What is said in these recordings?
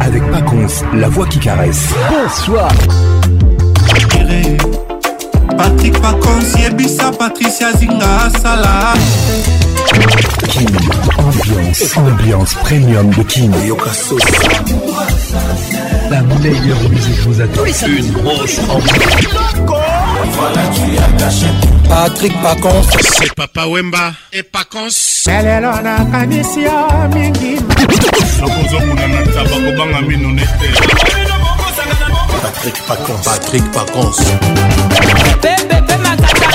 avec Pacons, la voix qui caresse. Bonsoir. Patrick Pacons, Yebisa, Patricia Zinga, Salah. Kim. ambiance, ambiance premium de Kim. La meilleure musique vous attend. Une grosse ambiance. Voilà, tu as caché. Patrick Pacons. C'est Papa Wemba et Pacons. elelo nakanisi yo mingi nakozomona na taba kobanga mino ne te patrik pacons patrik pacons pepepe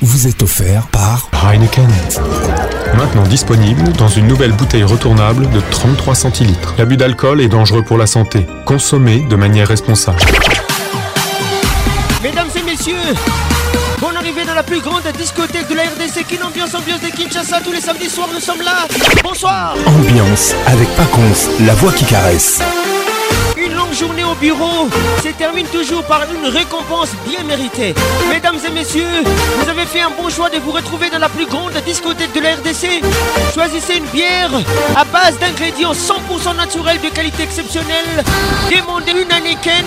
vous est offert par Heineken. Maintenant disponible dans une nouvelle bouteille retournable de 33 centilitres. L'abus d'alcool est dangereux pour la santé. Consommez de manière responsable. Mesdames et messieurs, bon arrivée dans la plus grande discothèque de la RDC, qu'une Ambiance Ambiance de Kinshasa. Tous les samedis soirs, nous sommes là. Bonsoir. Ambiance avec Paconce, la voix qui caresse. Une longue journée au bureau se termine toujours par une récompense bien méritée. Mesdames et messieurs, vous avez fait un bon choix de vous retrouver dans la plus grande discothèque de la RDC. Choisissez une bière à base d'ingrédients 100% naturels de qualité exceptionnelle. Demandez une Heineken,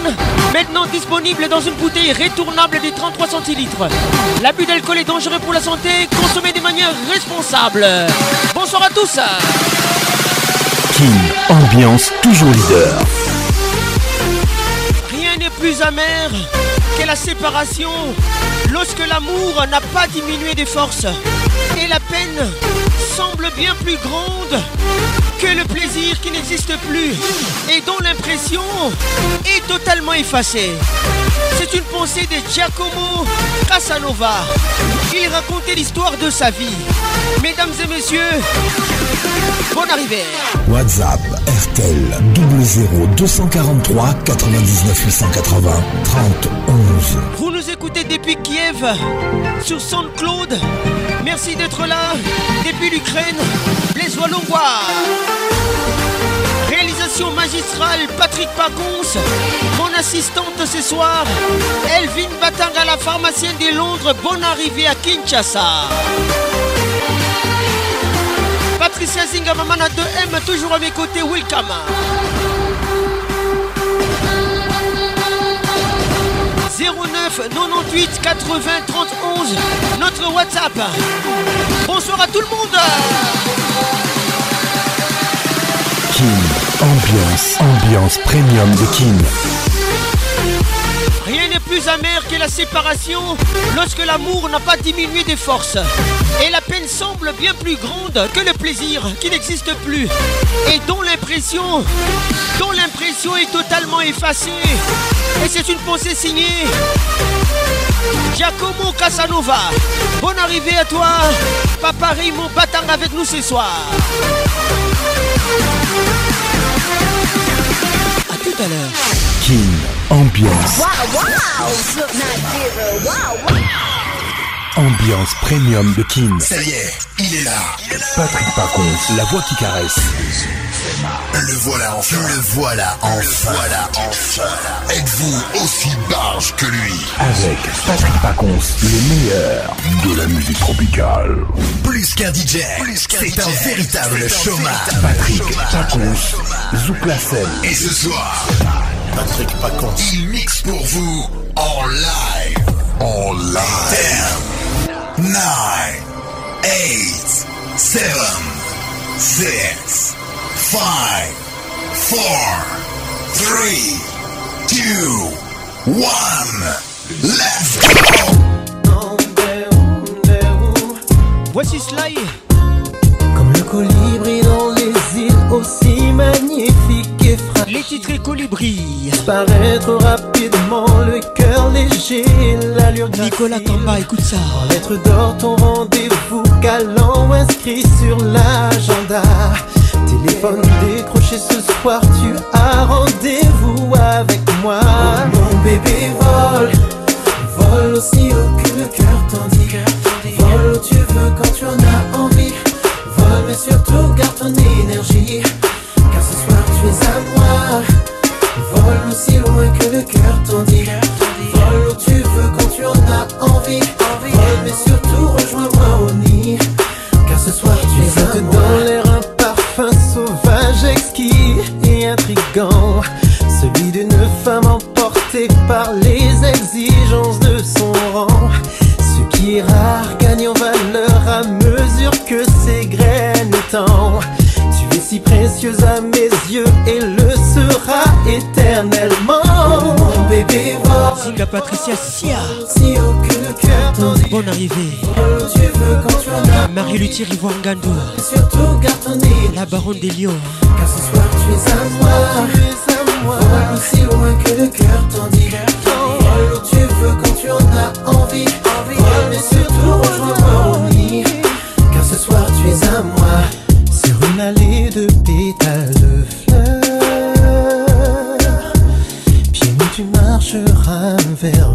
maintenant disponible dans une bouteille retournable de 33 centilitres. L'abus d'alcool est dangereux pour la santé, consommez de manière responsable. Bonsoir à tous. King, ambiance toujours leader plus amère que la séparation lorsque l'amour n'a pas diminué de force et la peine semble bien plus grande que le plaisir qui n'existe plus et dont l'impression est totalement effacée. C'est une pensée de Giacomo Casanova. Il racontait l'histoire de sa vie. Mesdames et messieurs, bonne arrivée. WhatsApp RTL 00 243 99 880 30 11. Vous nous écoutez depuis Kiev sur Claude Merci d'être là depuis l'Ukraine, les oies Réalisation magistrale Patrick Pacons, mon assistante ce soir, Elvin Batanga, la pharmacienne de Londres. Bonne arrivée à Kinshasa. Patricia Zinga, 2M, toujours à mes côtés, welcome. 09 98 80 31 notre WhatsApp. Bonsoir à tout le monde. Kim ambiance, ambiance premium de Kim. Rien n'est plus amer que la séparation lorsque l'amour n'a pas diminué des forces. Et la peine semble bien plus grande que le plaisir qui n'existe plus et dont l'impression, dont l'impression est totalement effacée. Et c'est une pensée signée. Giacomo Casanova, bonne arrivée à toi. Papa Raymond Batang avec nous ce soir. A tout à l'heure. King, ambiance. Wow, wow, ambiance premium de King. Ça y est, il est là. Patrick Parcon, la voix qui caresse. Le voilà enfin. Le voilà enfin. voilà enfin. Êtes-vous aussi barge que lui Avec Patrick Pacons, le meilleur de la musique tropicale. Plus qu'un DJ, c'est un, véritable chômage. Patrick Pacons, scène Et ce soir, Patrick Pacons, il mixe pour vous en live. En live. 10, 9, 8, 7, 6, Five, 4, 3, 2, 1, Let's go. Voici Sly. Comme le colibri dans les îles, aussi magnifique et fragile. Les titres et colibris Paraître rapidement, le cœur léger, l'allure Nicolas Tamba, écoute ça. En lettres d'or, ton rendez-vous galant inscrit sur l'agenda. Téléphone décroché ce soir, tu as rendez-vous avec moi. mon bébé vole, vole aussi haut que le cœur t'en dit. Vole où tu veux quand tu en as envie. Vole, mais surtout garde ton énergie. Car ce soir tu es à moi. Vole aussi loin que le cœur t'en dit. Vole où tu veux quand tu en as envie. Vole, mais surtout rejoins-moi au nid. Car ce soir celui d'une femme emportée par les exigences de son rang. Ce qui est rare gagne en valeur à mesure que ses graines temps. Tu es si précieuse à mes yeux et le sera éternellement. Mon bébé, voilà. la Patricia si aucune Bonne arrivée. Marie Luthier Ivoire Gandou. La baronne des lions. Car ce soir tu es à moi. aussi loin que le cœur t'en dit. Oh tu veux quand tu en as envie. Envie mais surtout rejoins au Car ce soir tu es à moi. Sur une allée de pétales de fleurs. Pieds nus tu marcheras vers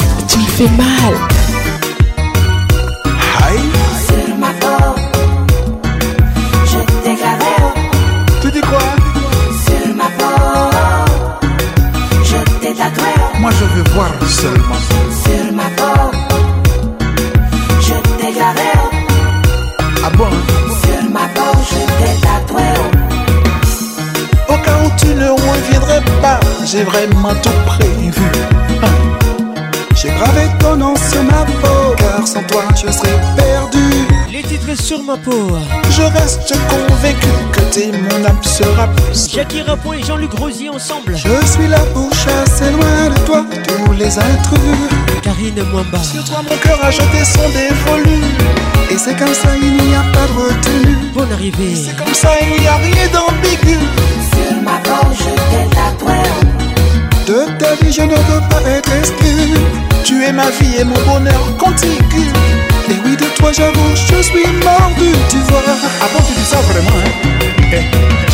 fait mal. Sur ma peau, je t'ai Tu dis quoi hein? Sur ma peau, je t'ai tatoué. Moi je veux voir seulement. Sur ma peau, je t'ai gardé Ah bon Sur ma peau, je t'ai tatoué. Au cas où tu ne reviendrais pas, j'ai vraiment tout prévu. J'ai grave ton sur ma peau, car sans toi je serais perdu. Les titres sur ma peau. Je reste convaincu que t'es mon âme sera plus. Jackie Rapon et Jean-Luc Rosier ensemble. Je suis là pour chasser loin de toi tous les intrus. Karine Mwamba. Sur toi mon cœur a jeté son dévolu. Et c'est comme ça, il n'y a pas de retenue. Bonne arrivée. C'est comme ça, il n'y a rien d'ambigu. Sur ma peau, je t'ai toile De ta vie, je ne veux pas être exclu. Tu es ma vie et mon bonheur contigu. Les oui, de toi j'avoue, je suis mordu, tu vois. Avant, tu dis ça vraiment, hein? Eh.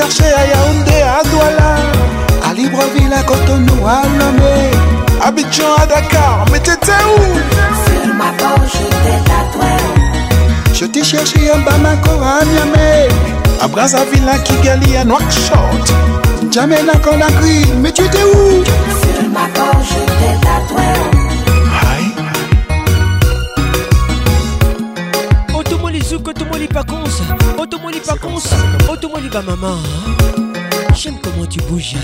cherché à Yaoundé, à Douala, à Libreville, à Cotonou, à Lomé, Bidjan, à Dakar, mais t'étais où Sur ma porte, j'étais à toi. Je t'ai cherché à Bamako, à Niamey, à Brazzaville, à Kigali, à Nouakchott, jamais à Conakry, mais tu étais où Sur ma porte, j'étais à toi. Otomoli Zouk, Otomoli Pacons, Otomoli Pacons, ma maman, hein. j'aime comment tu bouges.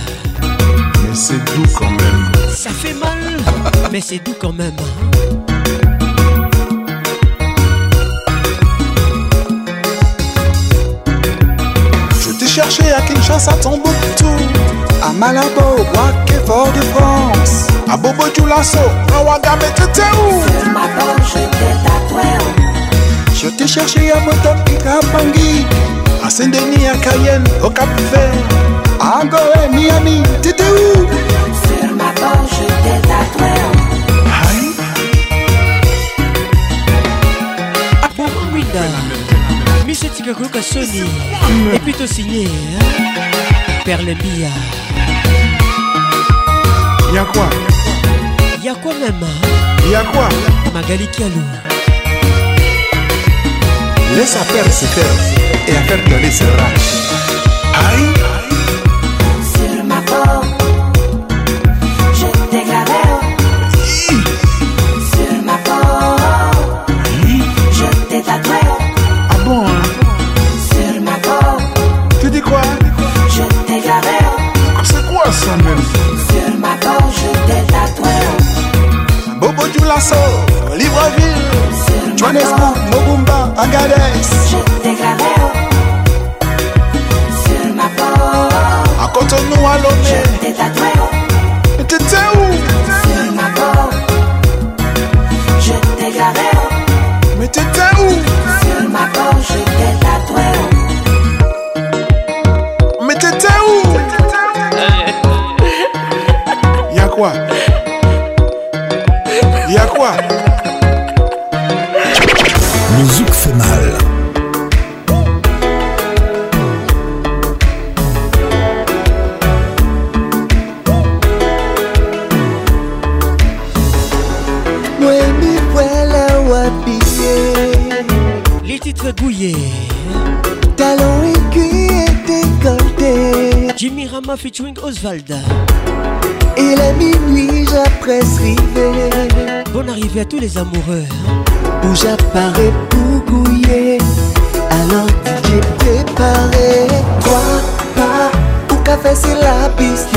Mais c'est doux quand même. Ça fait mal, mais c'est doux quand même. Hein. Je t'ai cherché à Kinshasa, à Tombouctou, à Malabo, à fort de France, à Bobo Dioulasso, à Ouagadougou, t'es où ma je t'ai Je t'ai cherché à Motopi, à à Saint-Denis, à Cayenne, au Cap Vert, à Angola, Miami, t'étais où Sur ma banche tes à toi. Monsieur Tigakouka Sony, et plutôt signé, hein? Perle Bia. Y'a quoi Y'a quoi même hein? Y'a quoi Magali Kialou. Laisse à faire, c'est faire et à faire tourner ce rat. Aïe Sur ma peau, je t'ai t'éclate. Sur ma peau, je t'ai tatoué. Ah bon hein? Sur ma peau, tu dis quoi Je t'ai gravé. Ah, c'est quoi ça même Sur ma peau, je t'ai tatoué. Bobo du Dioulasso, Libreville, Johannesburg, Mobumba, Agadez. Je t'ai gravé. Je t'ai tatoué Mais T'étais où Sur ma peau. Je t'ai garé Mais t'étais où Sur ma peau, je t'ai tatoué Mais t'étais où Y'a quoi Y'a quoi Et Oswald. minuit est minuit, j'appresse river. Bonne arrivée à tous les amoureux. Où j'apparais pour couiller. Alors j'ai préparé trois pas. au café, c'est la piste.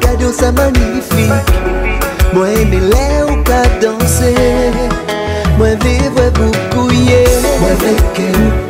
cadeau, c'est magnifique. Moi, aimé l'air ou pas danser. Moi, vivre pour couiller. Moi, avec elle.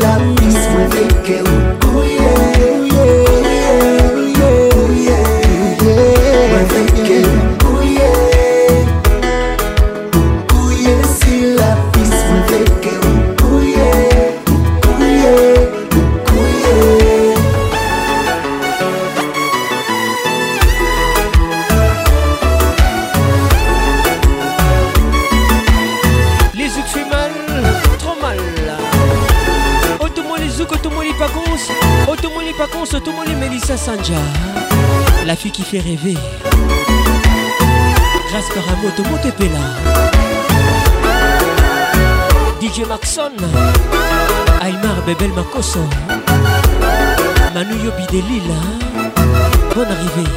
Lapis mwede ke un rêver grâce par un moto Montepela DJ Maxon Aymar Bebel Makoso Manu Yobi de Lille Bonne arrivée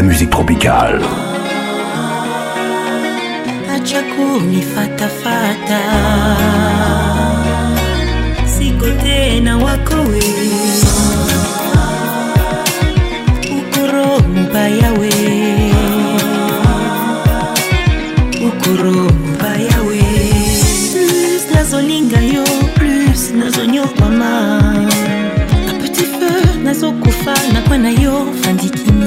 la musique tropicale. mi fata fata siko na wako we ukoro mubaya we ukoro mubaya we plus nazolinga yo plus ma na petit feu nazokufa kufa na yo fandikini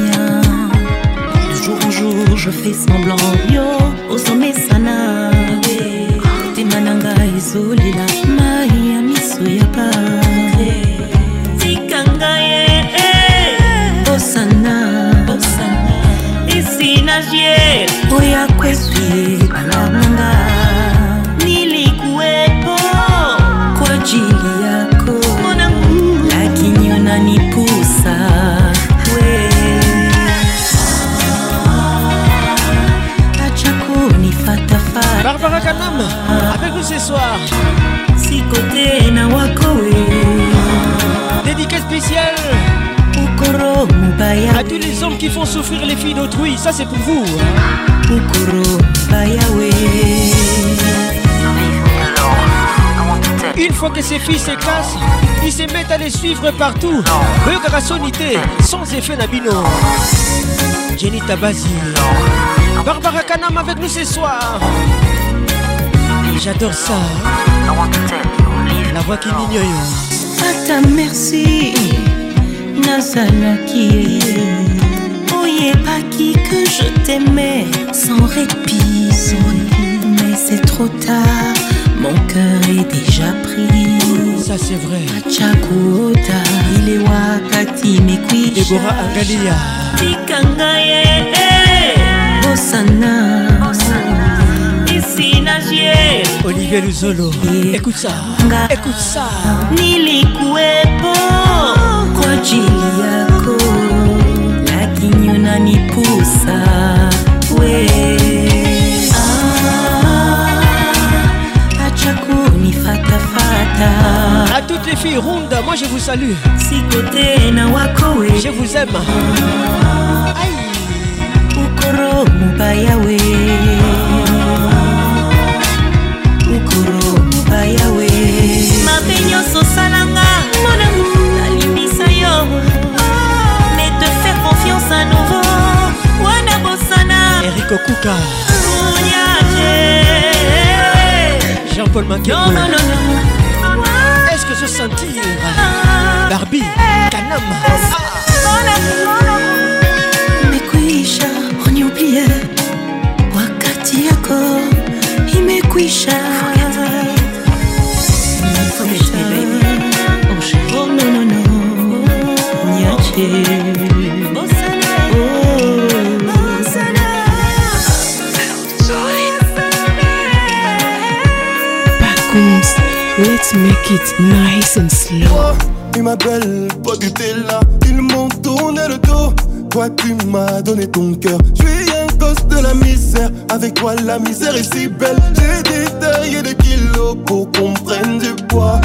je fais semblant yo osomesana motema na ngai ezolela mai ya miso ya pare tika ngai eh, eh. bosana esinagie oya avec nous ce soir. Sikote Dédicace spéciale. À tous les hommes qui font souffrir les filles d'autrui, ça c'est pour vous. Hein. Une fois que ces filles se cassent, ils se mettent à les suivre partout. la sonité, sans effet n'abino. Jenny Tabasi Barbara Kanam avec nous ce soir. J'adore ça. La voix qui m'ignore. A ta merci, Nazalaki. Oye, qui que je t'aimais sans répit. Mais c'est trop tard, mon cœur est déjà pris. Ça c'est vrai. il est mais Deborah Agalia. Dieu. Olivier Luzolo, écoute ça, écoute ça. Nilikuwepo kwa ajili yako, lakini unanipusa we ah, acha kunifatafata à toutes les filles ronda, moi je vous salue. Je vous aime. Aïe. likolo mobayawe mabe nyonso osalanga monangu nalimisa yo ah. mais te faire confiance à nouveau wana bosana eriko kuka Jean-Paul Maquet non, non, non, non. Est-ce que je sentir ah. Barbie Kanam imekwisha uniumbie wakati yako imekwisha Let's make it nice and slow. Oh, il m'appelle, pas du là. Ils m'ont tourné le dos. Toi, tu m'as donné ton cœur. Je suis un gosse de la misère. Avec toi, la misère est si belle. J'ai détaillé des kilos pour qu'on prenne du poids.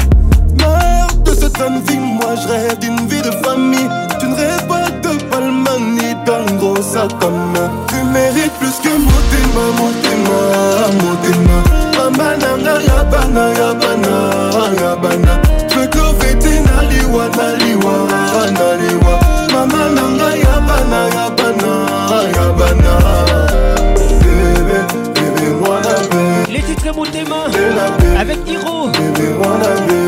Merde de cette femme vie, moi je rêve d'une vie de famille ne rêve pas de Palma ni d'un gros satana Tu mérites plus que Motema, Motema, Motema Mamananga yabana yabana yabana Pekovete naliwa naliwa naliwa Mamananga yabana yabana yabana Les titres Motema avec Hiro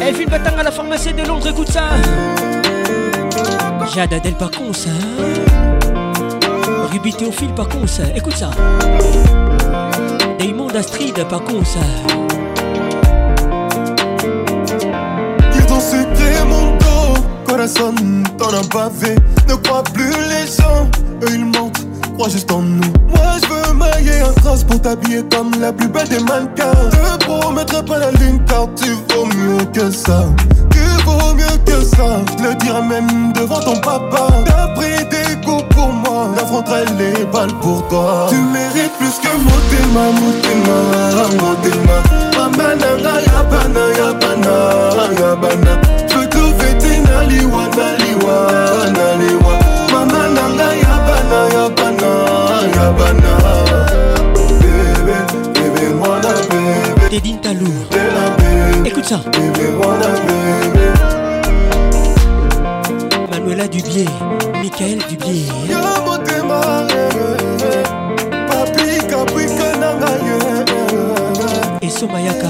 Elle filme Batang à la pharmacie de Londres, écoute ça Jade Adèle pas con ça hein. Ruby Théophile pas con ça Écoute ça Damon Astrid pas con ça Dire dans t'en as pas Ne crois plus les gens Eux ils mentent Crois juste en nous Moi je veux mailler un trace Pour t'habiller comme la plus belle des mannequins Te promettrai pas la lune Car tu vaux mieux que ça vaut mieux que ça. Le dirai même devant ton papa. T'as pris des coups pour moi. J'affronterai les balles pour toi. Tu mérites plus que mon mon mon Yabana, Yabana Je te fais Bébé, bébé, moi la T'es Écoute ça. Nicolas Dubier, Michael Dubier. Et Somayaka.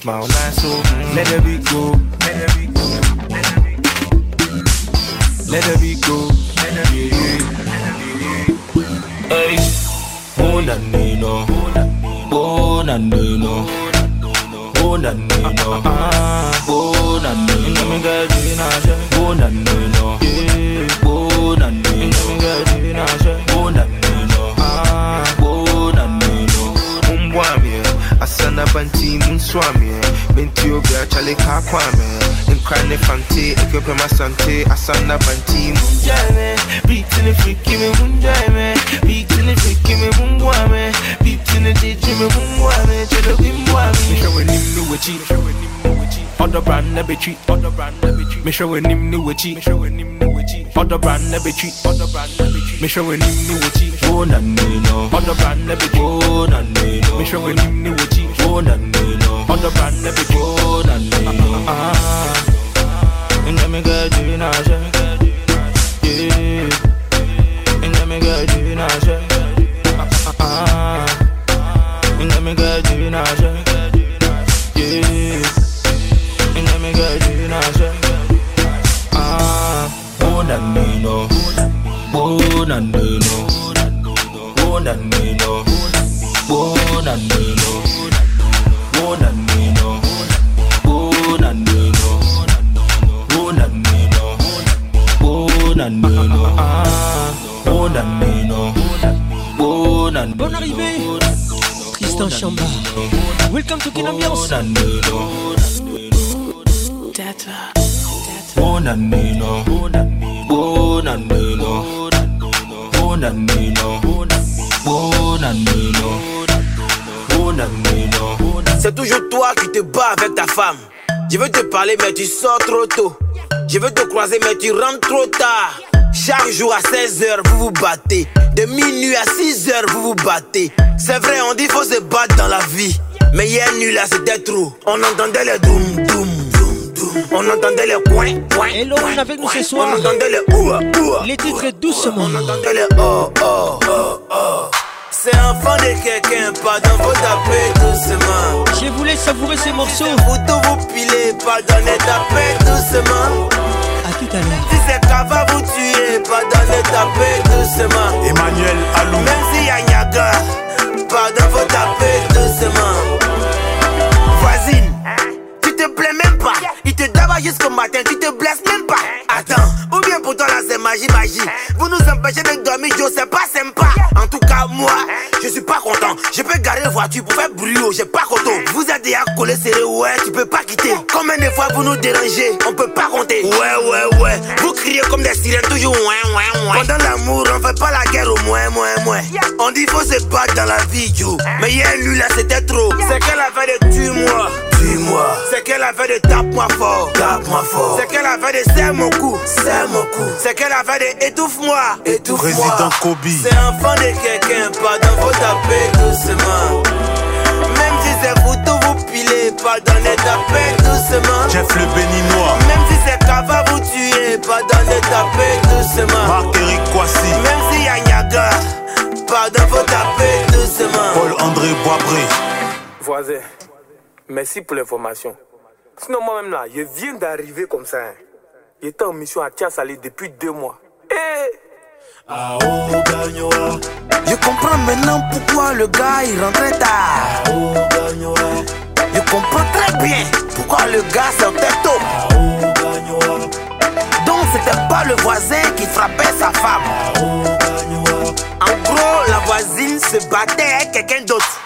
smile. sure when him new with Make sure when him new with Other brand never cheat. Other brand never cheat. Me sure when him new with cheat. Oh na no no. Other brand never cheat. Oh na no no. Me sure when him new with cheat. Oh na no no. Other brand never cheat. Oh na no no. Ah. And let me get you now. C'est toujours toi qui te bats avec ta femme Je veux te parler mais tu sors trop tôt Je veux te croiser mais tu rentres trop tard chaque jour à 16h, vous vous battez. De minuit à 6h, vous vous battez. C'est vrai, on dit faut se battre dans la vie. Mais a nul là c'était trop. On entendait les doum doum. On entendait les coins, coins. Hello, on avec nous ce soir. On entendait le ouah, ouah, Les titres doucement. On entendait les oh, oh, oh, oh. C'est fan de quelqu'un, pardon, vos taper doucement. Je voulais savourer ces morceaux. Vous tout vous pilez, les tapez doucement. À tout à l'heure. Si c'est va vous tuer, pardonnez, tapez doucement. Emmanuel Alou. Même si y a pas faut taper doucement Voisine, tu te plais même jusqu'au matin, tu te blesses même pas. Attends, ou bien pourtant là c'est magie, magie. Vous nous empêchez de dormir, Joe, c'est pas sympa. En tout cas, moi, je suis pas content. Je peux garder la voiture pour faire bruit, oh, j'ai pas content. Vous êtes déjà collé serré, ouais, tu peux pas quitter. Combien de fois vous nous dérangez, on peut pas compter. Ouais, ouais, ouais. Vous criez comme des sirènes, toujours ouais, ouais, ouais. Pendant l'amour, on fait pas la guerre au moins, moins, moins. On dit faut se battre dans la vie, yo Mais hier, lui là, c'était trop. C'est qu'elle avait de tue-moi, tue-moi. C'est qu'elle avait de tape-moi fort. C'est qu'elle avait des serre mon cou. Serre mon cou. C'est qu'elle avait des étouffe-moi. Étouffe-moi. Président Kobe. C'est enfant de quelqu'un, pardon, vos taper doucement. Même si c'est vous tout vous pilez, pardonnez, tapés doucement. Jeff le béninois. Même si c'est Kava vous tuez, pardonnez, tapés doucement. Marc-Éric Kwasi. Même si y'a Niaga, pardon, faut taper doucement. Paul-André Boisbré. Voisin, merci pour l'information. Sinon, moi-même là, je viens d'arriver comme ça. Hein. J'étais en mission à Salé depuis deux mois. Et. Eh! Ah, oh, je comprends maintenant pourquoi le gars il rentrait tard. Ah, oh, je comprends très bien pourquoi le gars sortait tôt. Ah, oh, Donc c'était pas le voisin qui frappait sa femme. En gros, la voisine se battait avec quelqu'un d'autre.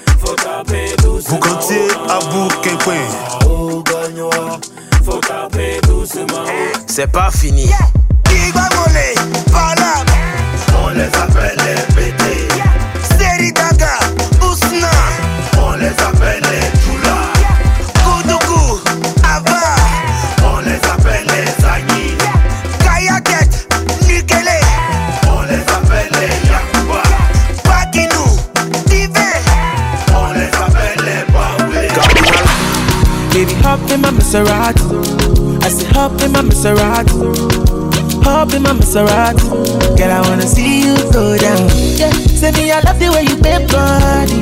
faut taper doucement. Vous comptez à bourg point Au gagnois, faut taper doucement. C'est pas fini. Yeah. Qui va voler Par On les appelle les Hop in my Maserati. I say hop in my Maserati. Hop in my Maserati. Girl, I wanna see you go down. Yeah, say me, I love the way you bend body.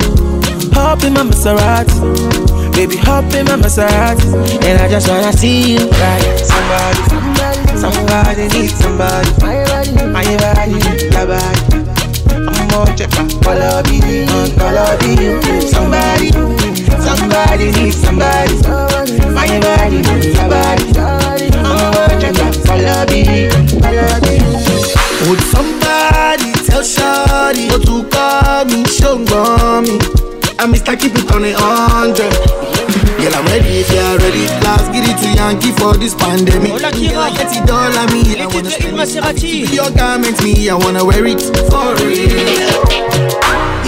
Hop in my Maserati. Baby, hop in my Maserati. And I just wanna see you ride. Somebody, somebody, somebody needs somebody. My body, my body, your body. I'm more checker, follow me, follow me. Somebody, somebody needs somebody my body, your body. I'ma watch it, follow me, follow me. Would somebody tell Shawty go to call me, show me? I'm Mr. Keep it on a hundred. Girl, I'm ready if you're ready. Last, give it to Yankee for this pandemic. Girl, I get it all on me. I wanna spend it. Your garments, me, I wanna wear it for real.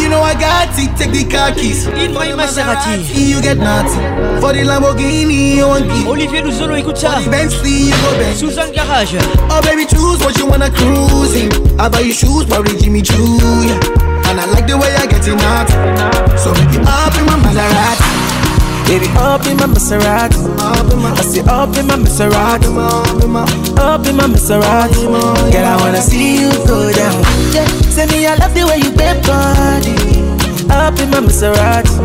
You know I got it, take the car keys. Il Maserati. You get nothing For the Lamborghini, you want give. Olivier Luzolo, écoute ça. For the Bentley, you go back. Suzanne Garage. Oh baby, choose what you wanna cruising. I buy you shoes, probably Jimmy Choo, yeah. And I like the way I get it not. So make it up in my Maserati. Baby, up in my Maserati. I say up in my Maserati. Up in my, Maserati. Girl, I wanna see you go down. Yeah, say me I love the way you bend body. Up in my Maserati,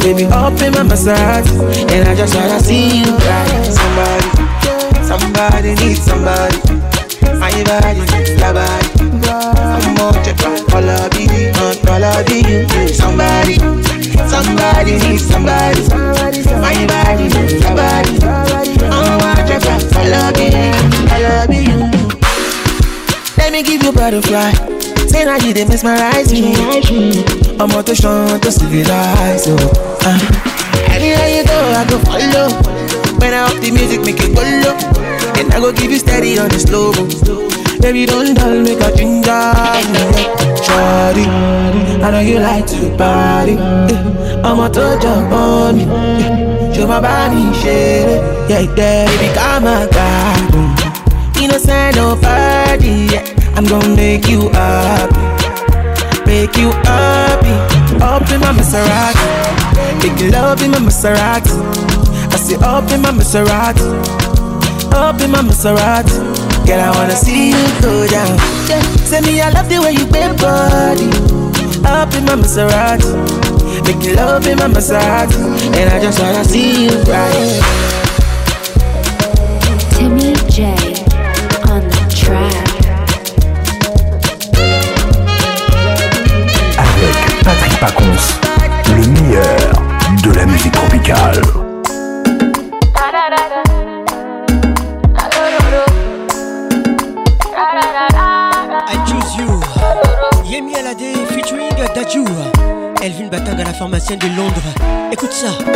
baby, up in my Maserati, and I just wanna see you ride. Somebody, somebody needs somebody. My body, your body. I'm on your wanna be, wanna be you. Somebody. Somebody needs somebody. somebody, somebody. My body needs somebody. I watch out, I love you, I love you. Let me give you butterfly. Say now you didn't mesmerize me. I'm out to see to civilize So, Uh. Anywhere you go, I go follow. When I up the music, make it go low. And I go keep you steady on the slow. Baby, don't dull, make a drink out. Shawty, I know you like to party. Eh, I'ma touch up on me. Show my body shit. Yeah, yeah, baby, come on, God. Innocent, no party. Yeah, I'm gonna make you happy make you happy. Up in my Maserati, big love in my Maserati. I say up in my Maserati, up in my Maserati. Girl, I wanna see you go down. Yeah. Say me, I love the way you bend body. Up in my Maserati. Make you love in my Maserati. And I just wanna see you right. Timmy J. C'est de Londres. Écoute ça.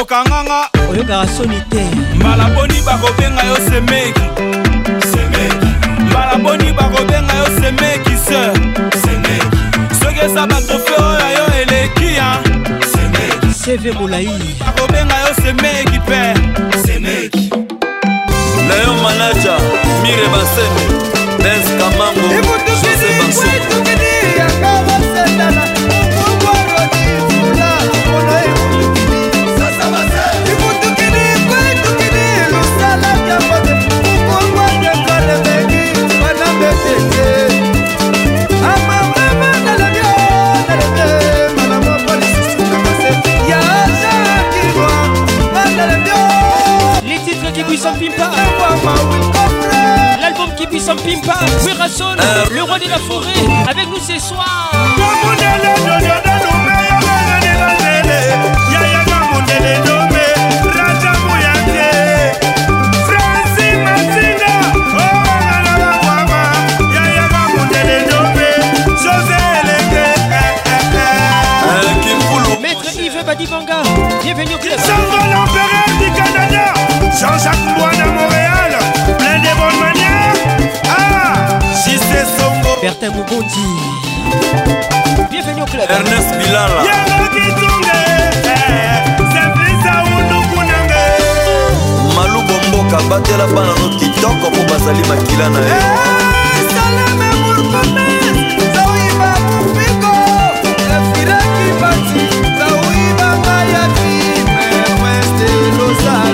okanganga oyokaka soni te mbala boni bakobenga yo semeki mbala boni bakobenga yo semeki ser soki eza batrofe oyo yo eleki ya seve molai bakobenga yo semeki mpe leyo manaja mire basemi des kamango jose baso Pimpa L'album qui Bison Pimpa Werason, le roi de la forêt Avec nous ce soir euh, Maître Yves Badibanga, bienvenue au club. du Canada. Jean-Jacques Bois à Montréal, plein de bonnes manières. Ah, JC Songo. Bertin Moubondi. Bienvenue au club. Ernest Bilala. Eh, malubo mboka batela bana no kitoko mpo bazali makila na ye Rosal eh,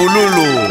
Pululu.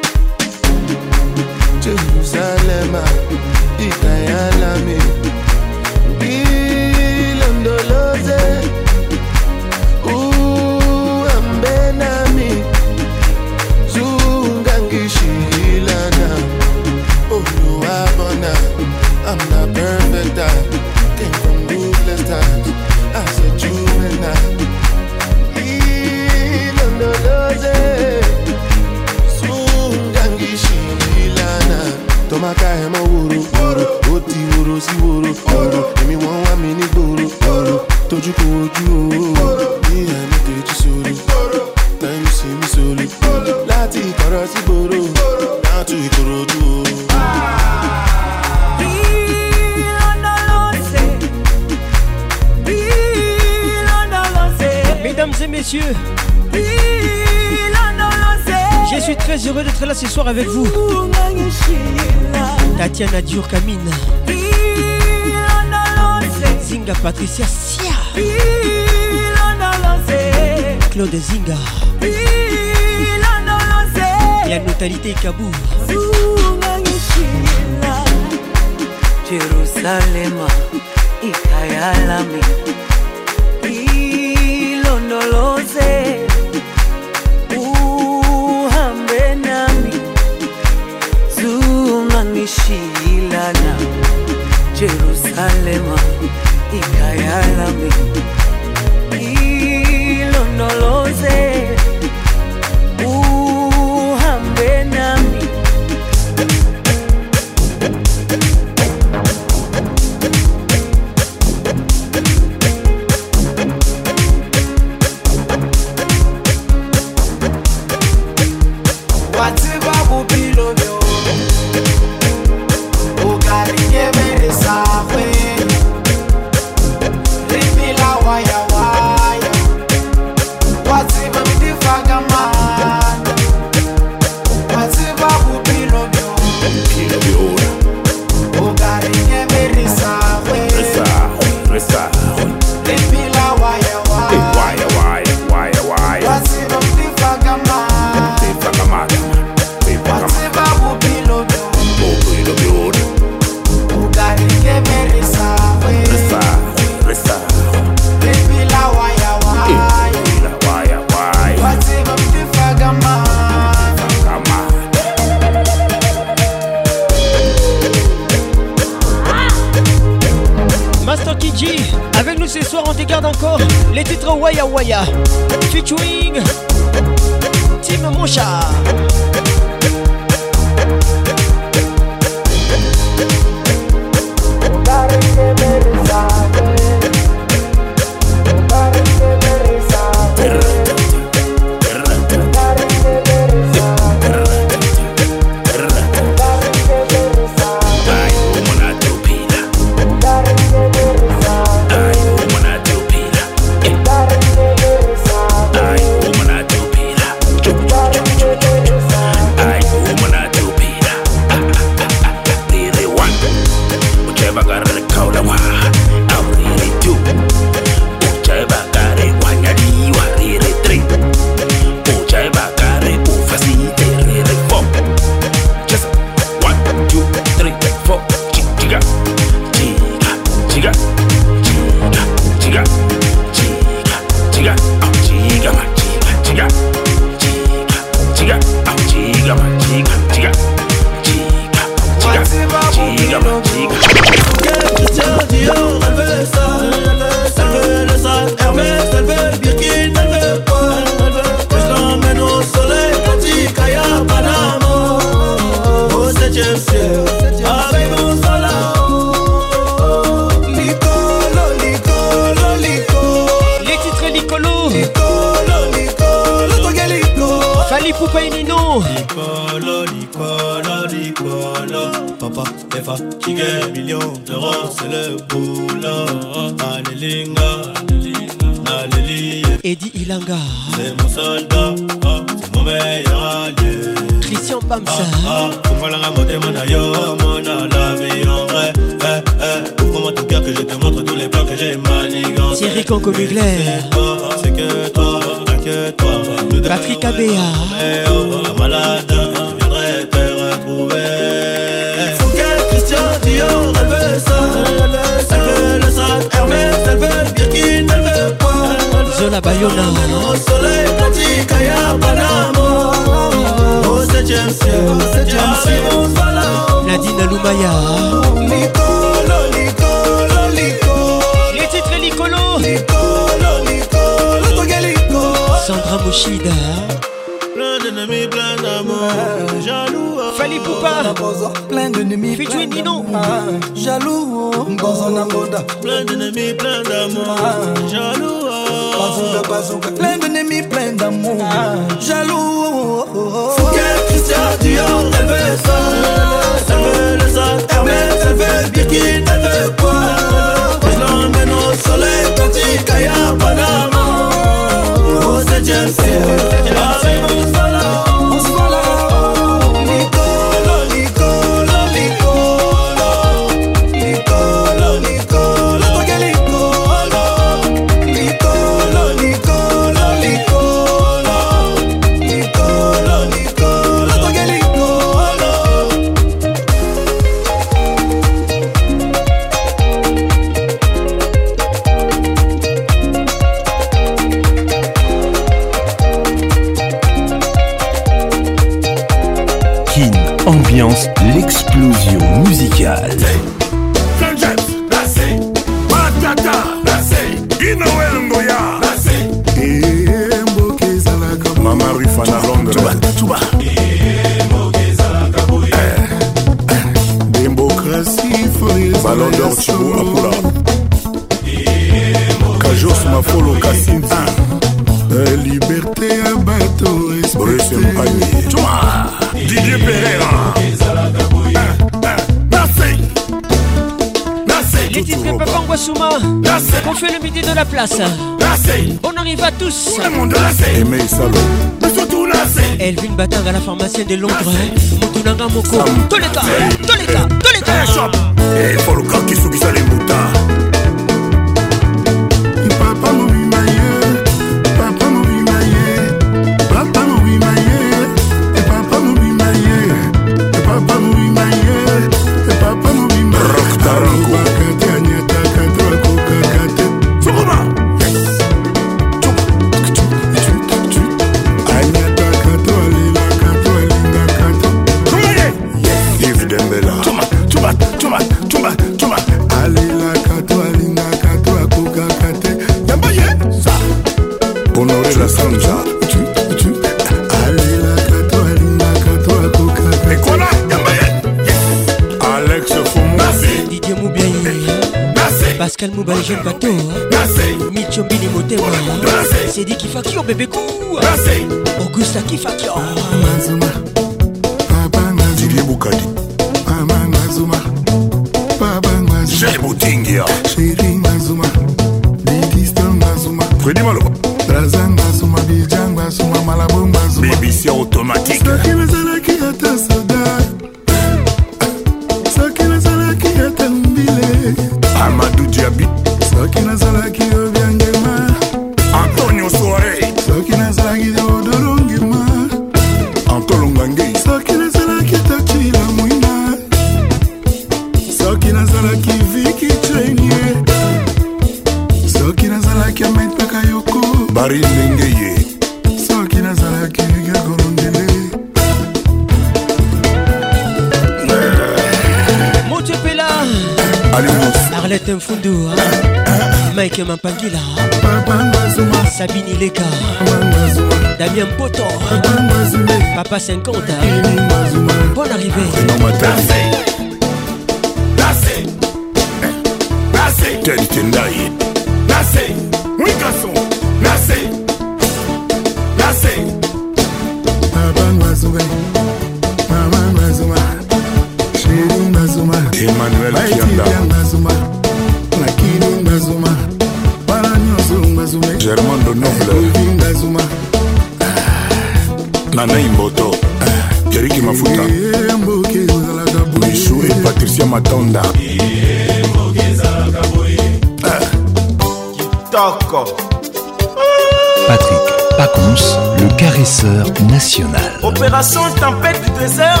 Tempête du désert,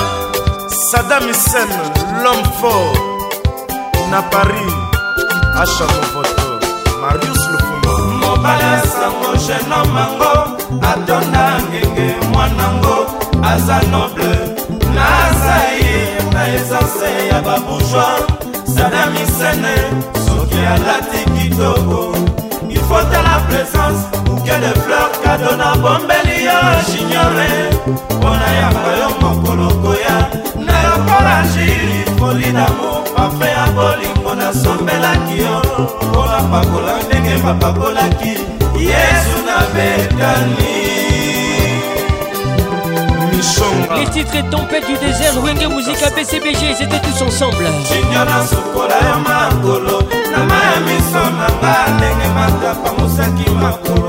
Saddam Hussein, l'homme fort, na ri à chaque photo Marius le Mobala mon jeune homme mango, Adonda ngenge, mwanango, aza noble, naza yemba essence ya babourgeois, Saddam Hussein, la alati il faut à la présence de fleur kado nabombeli yo signore mpona yango yo mokolo koya na lokola jili foli damo parfum ya bolingo nasombelaki yo mpona pakola ndenge bapakolaki yesu na betani Les titres et Tempête du désert, Wenge Musica PCBG, ils étaient tous ensemble. Makolo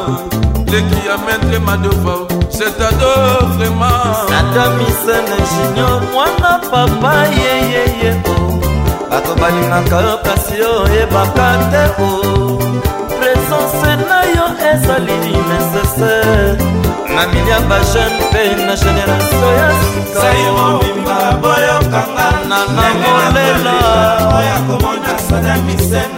ndeki ya metre madova setado vraiment natamisene junior mwana papa yeyeye o oh. bato balingaka yo kasi oyebaka oh, te o oh. presence na yo ezali necessaire na milia bajeune mpe na generatio ya sikaomobimba boyokanga na namolela oya komona sada misen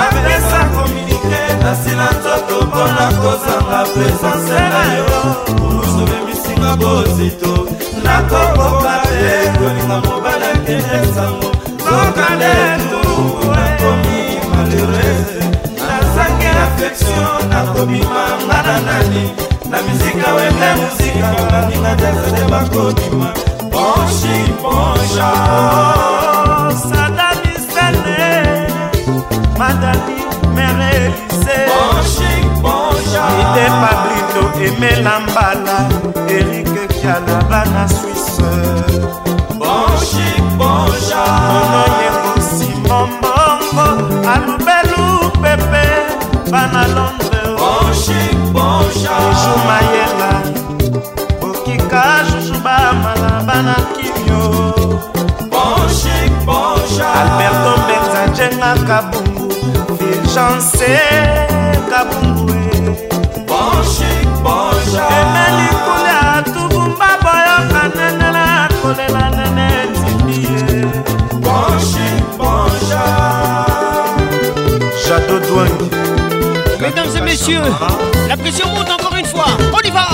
apesa komunike nasila to bato mpona kozanga presence na yo kulusume misinga bozito nakokoka te kolinga mobala kende sango tokale tungu nakomi malheurese nazangi affection nakobima ngana nani na mizika wende muzika baninga tezade bakobima ponshi ponsha sadamisene madani mereli ade pablito emela mbala erike kiala bana swisse bonchi bonja monoyengusi mombongo alubelu pepe bana londre bonchi bonja ejumayela okika jujuba mala bana kimio bonchi bonja alberto benza jengaka bungu viljanse kabungwe Mesdames et messieurs, la pression monte encore une fois. On y va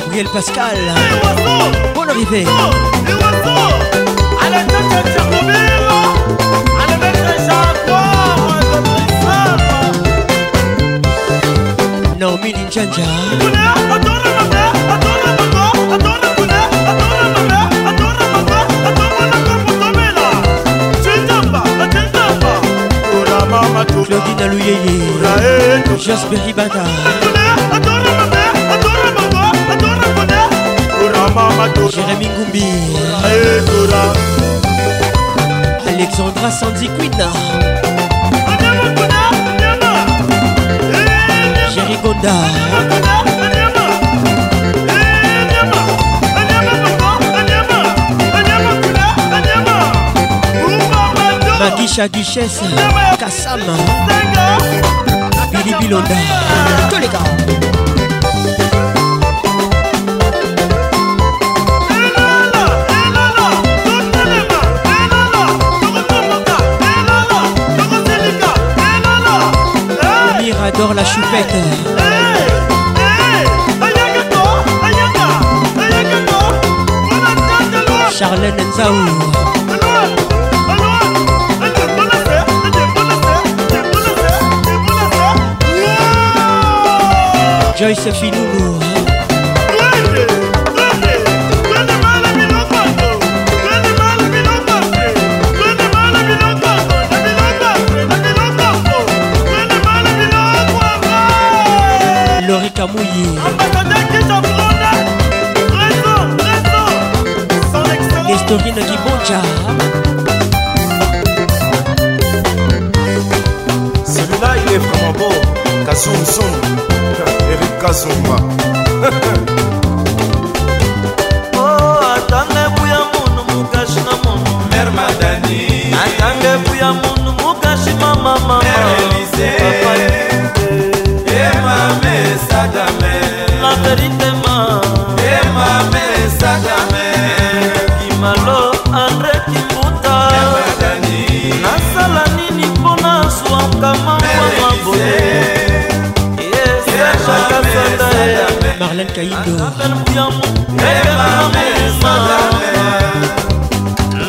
Gabriel Pascal Bonne arrivée Naomi Ninjanja Claudine Alouyeye Jasper Ibata Jérémy Goumbi Alexandra Sandiquina Jerry Gonda Magisha Duchesse Kassam Billy Bilonda J'adore la choupette. Charlène Nzaou. Joyce Finoulou victorine gibonja celui-là il est vraiment beau kazoum zoum eric kazumba oh, atange buya munu mukashi na munu mermadani atange buya munu Marlène Kaïndo. Ah,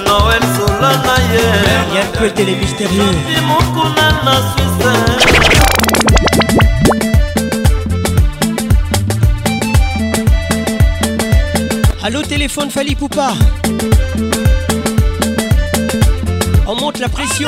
Noël Solana ye. Yann Kuete les mystérieux. Allô téléphone Fali Poupa. On monte la pression.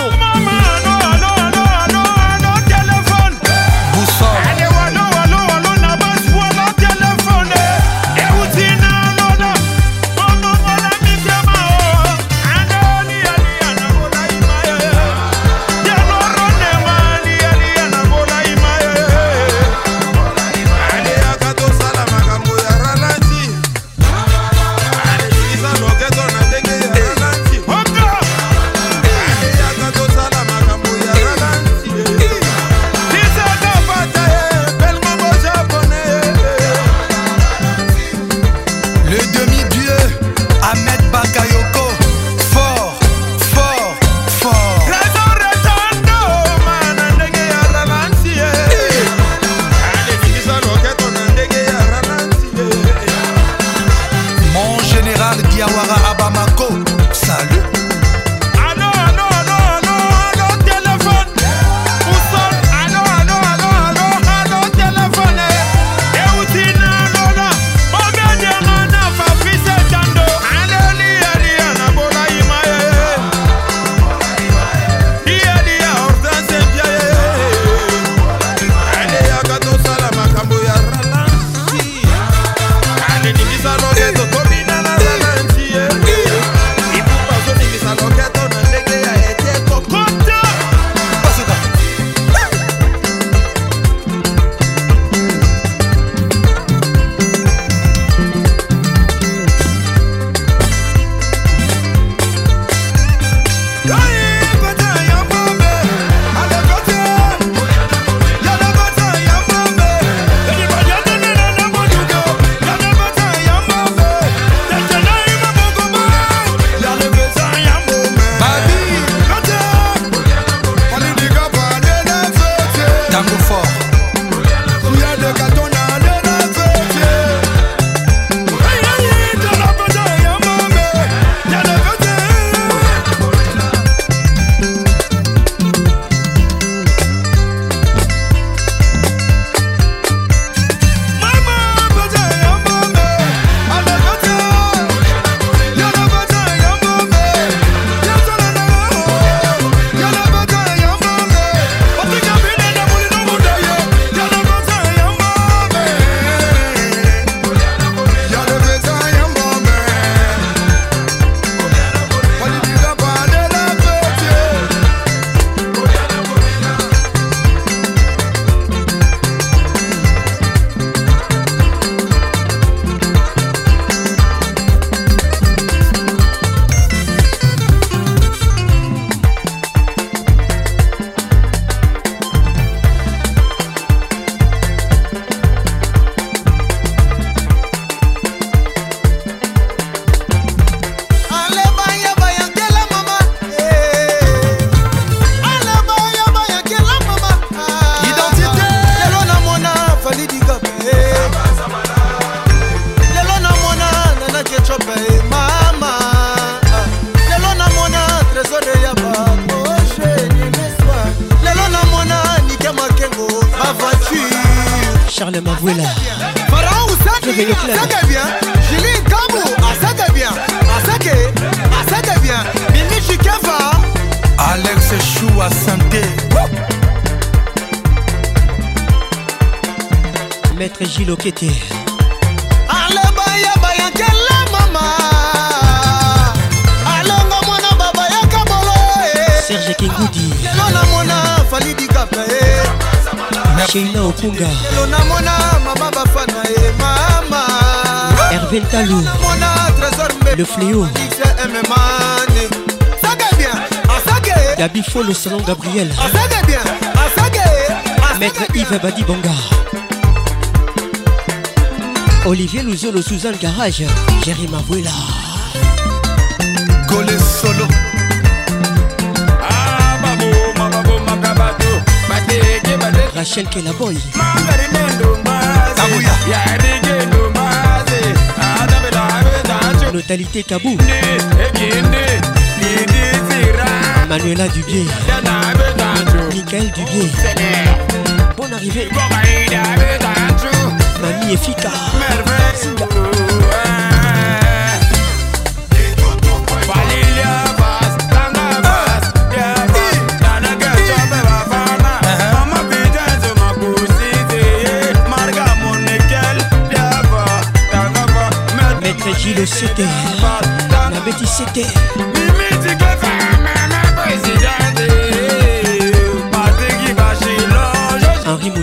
Badi Bonga Olivier Louzolo Suzanne Garage Jerry Mavuela Golé Solo ah, babo, mababo, makabato, bateke, bateke. Rachel Kelaboy ah, Notalité Kabou Manuela Dubier Michael Dubier bonne arrivée Mamie efficace uh-huh. Maître Gilles c'était La bêtise c'était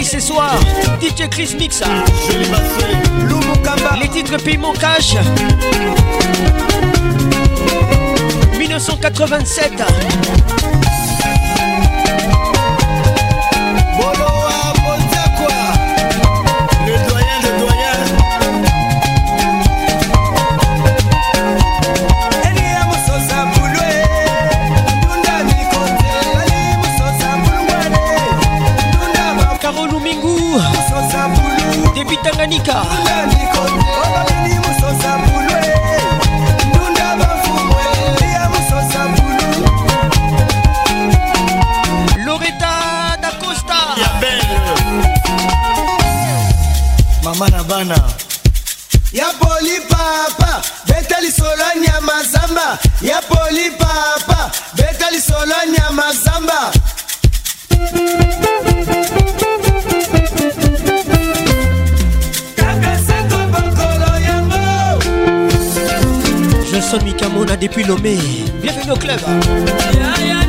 Paris ce soir. DJ Chris Mix. Les titres paiement cash. 1987. Salomé. Bienvenue au club. Yeah, yeah.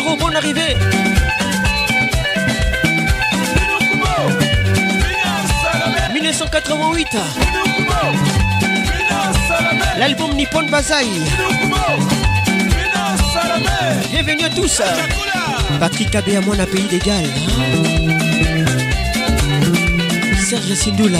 bon arrivée. « 1988 L'album Nippon Bazaï Bienvenue à tous Patrick Abé à mon la pays des Serge Sindula.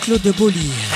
Claude claude Bollier.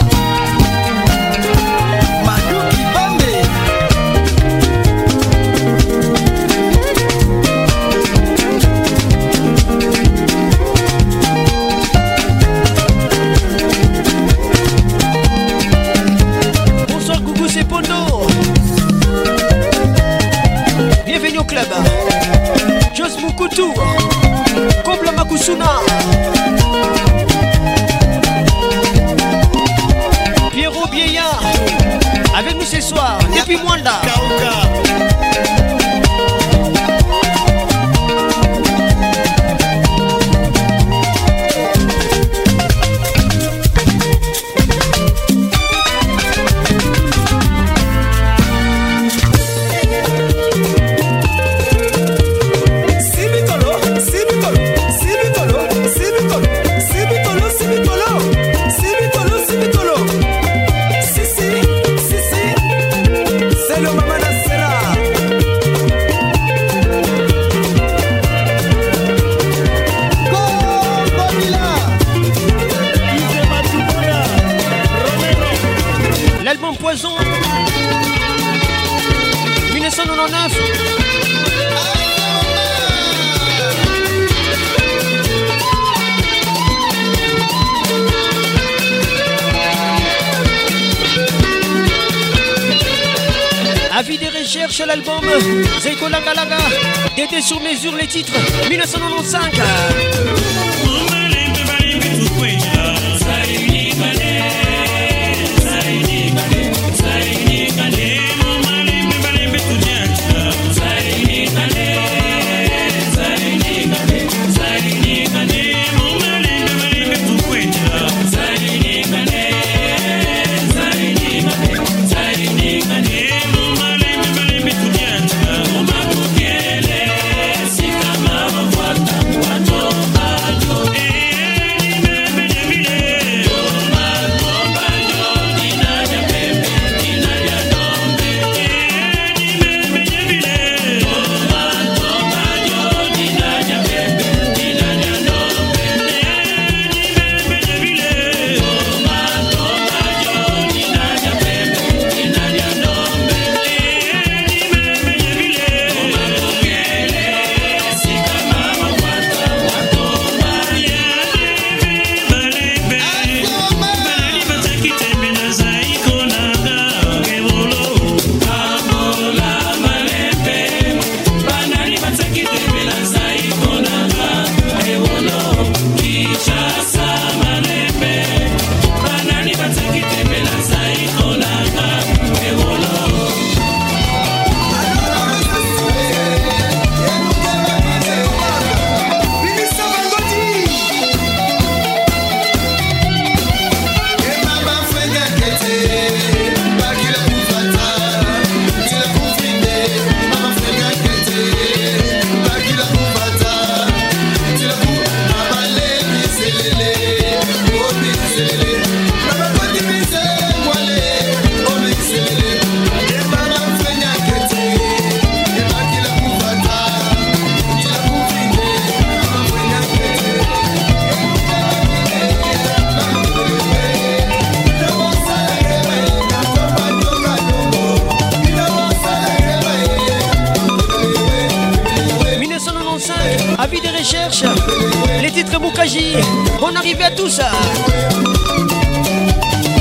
Titre titres On arrivait à tout ça.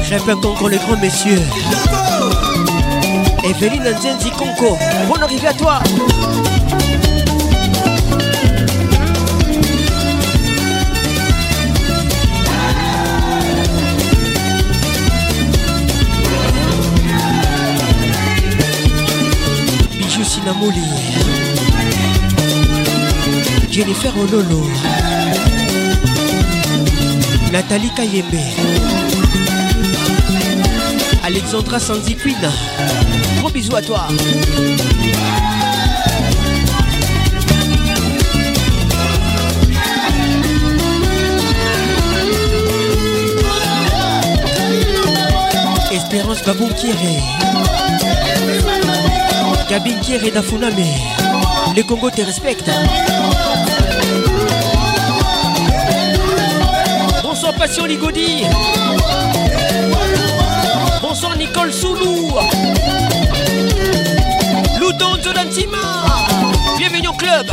Répète encore le grand messieurs. Evelyne Nzenzi konko on arrive à toi. Bijou Sinamoli. Jennifer Ololo. Nathalie Kayembe Alexandra Sanziquina Gros bisous à toi Espérance Babounkiré Kieré Dafuname Le Congo te respecte Ligodi. Bonsoir Nicole Soulou. Louton Zodantima. Bienvenue au club.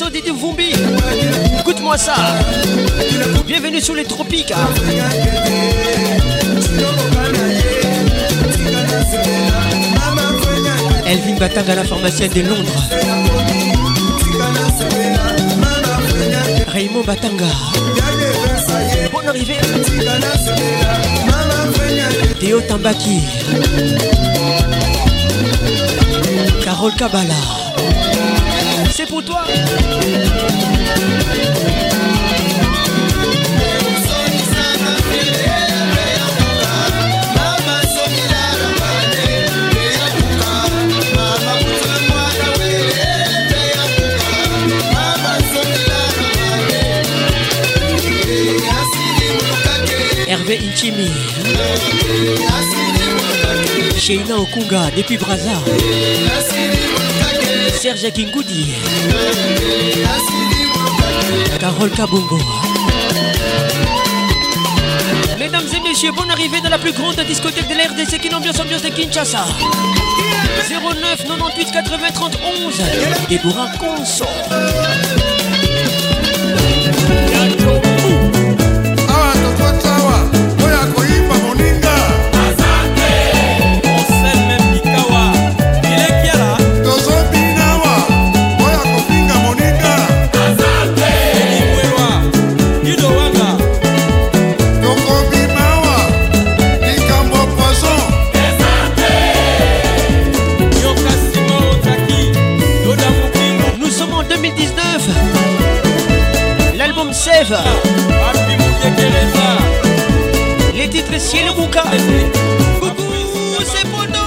Dites vous Vumbi. Écoute-moi ça. Bienvenue sur les tropiques. Elvin Batanga, la pharmacie de Londres. Raymond Batanga. Bonne arrivée. Théo Tambaki. Carole Kabala pour toi. Hervé Inchimi Sheina Okunga depuis Braza Serge Kingoudi Carole Kabongo Mesdames et messieurs, bonne arrivée dans la plus grande discothèque de l'RDC qui ambiance ambiance de Kinshasa 09 98 80 31 Déborah Consort voyage Les titres ciel bouca Coucou c'est Pono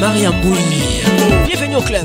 Mariam Bouy Bienvenue au club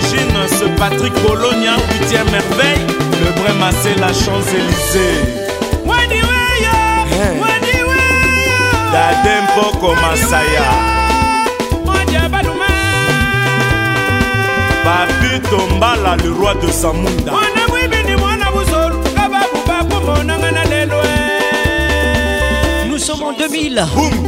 Prince, Patrick Bologna, 8e merveille, le Brema c'est la Champs-Élysées. Eh. Dadempoko Masaya Papi Tombala, le roi de Samunda Nous sommes en 2000 Boum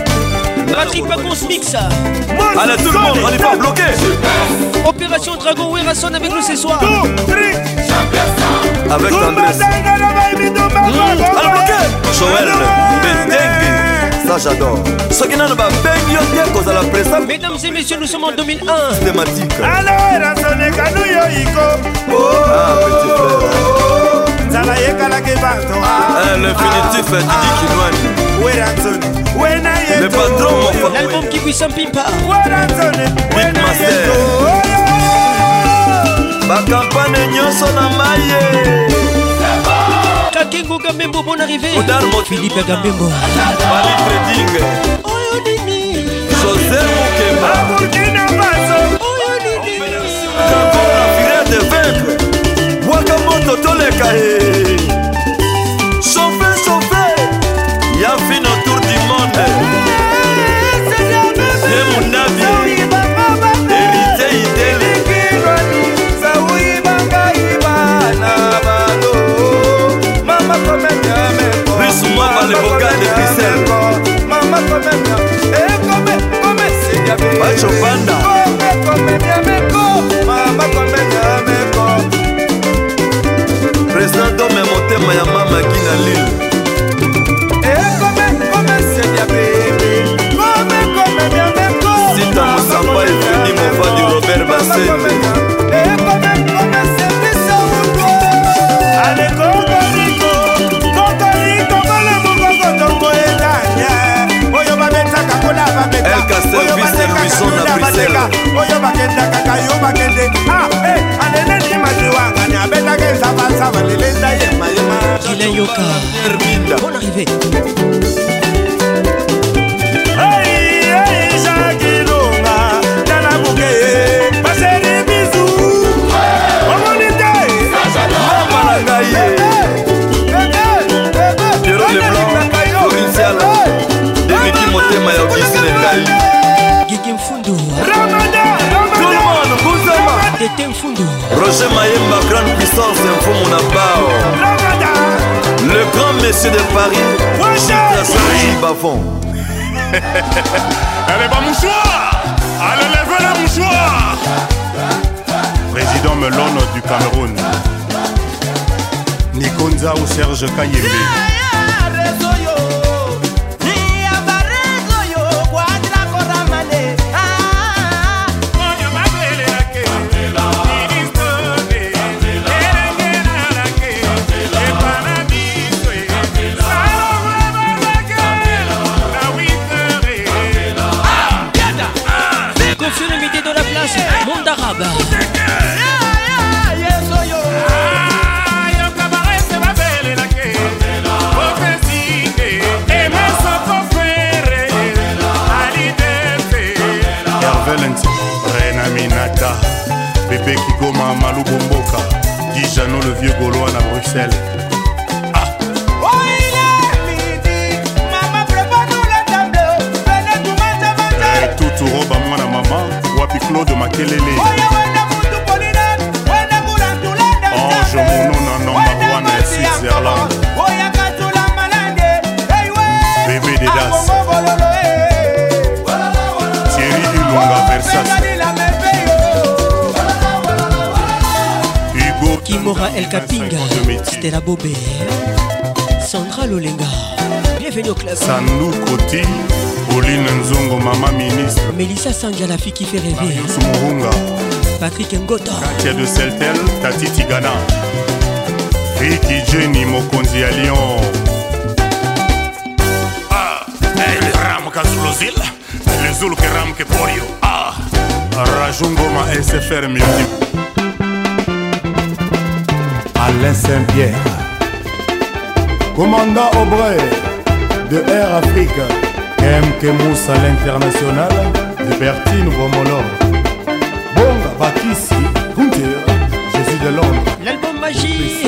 Patrick Pacons Mix. Allez tout le monde, on y va, bloqué. Opération Dragon Wirasson avec nous ce soir. Avec Andrés mmh. Allez bloqué. Joël Ça j'adore. Ce la presse. Mesdames et messieurs, nous sommes en 2001. Thématique. Alors, oh. Ah, petit frère. Ça hein, L'infinitif ah, Didi ah. Kinouani. weranzone wena yelalbum kibwisa mpimpa weranzone wena yeto bakampane nyonso na maye kakengo gambembo bon arrivéphilipe agambembo balifreding oyo nini josé mokemba burkina faso oyo nini kakora fire de vaincre bwaka moto toleka ye eh. selbo mama komena ekome eh, kome sidiabe bacho banda kome komena meko mama komena meko président dome motema ya mama kina lile ekome eh, kome sidiabe kome komena meko sita musamba eveni movadi robert basene bakenda bateka oyo bakendaka kayo bakende ah, eh, anenani madiwanga niabetaka ensavansava lelenda yemayema kileyoka bon arrivé motema ya okisi na ngai tete mfundu roger mayemba grande puissance mfumu na bao le grand monsieur de paris jitrasai bavon aleba mouchoir aleleve la mouchoir président melone du cameroun nikonza ou serge kayembe yeah, yeah. bébé Kigoma Malou Bomboka Dijano le vieux Gaulois ah. eh, à Bruxelles Touturo bamwa na mama wapi claude makelele ange monona nombarwana ya switzerland Papa El Capinga, Stella Bobé, Sandra Lolenga. Bienvenue au club. Sanou Koti, Pauline Nzongo, Maman Ministre. Mélissa Sanga, la fille qui fait rêver. Mourunga. Patrick Ngota. Katia de Seltel, Tati Tigana. Ricky Jenny, Mokonzi à Lyon. Ah, El Ram Kazulozil, Le Zulu Keram Keporio. Ah, Rajungoma SFR Music. Alain Saint-Pierre. Commandant Aubrey de Air Afrique, MK Moussa l'international de Bertine Romolor. Bonga Bakissi, Gunther, Jésus de Londres. L'album magique.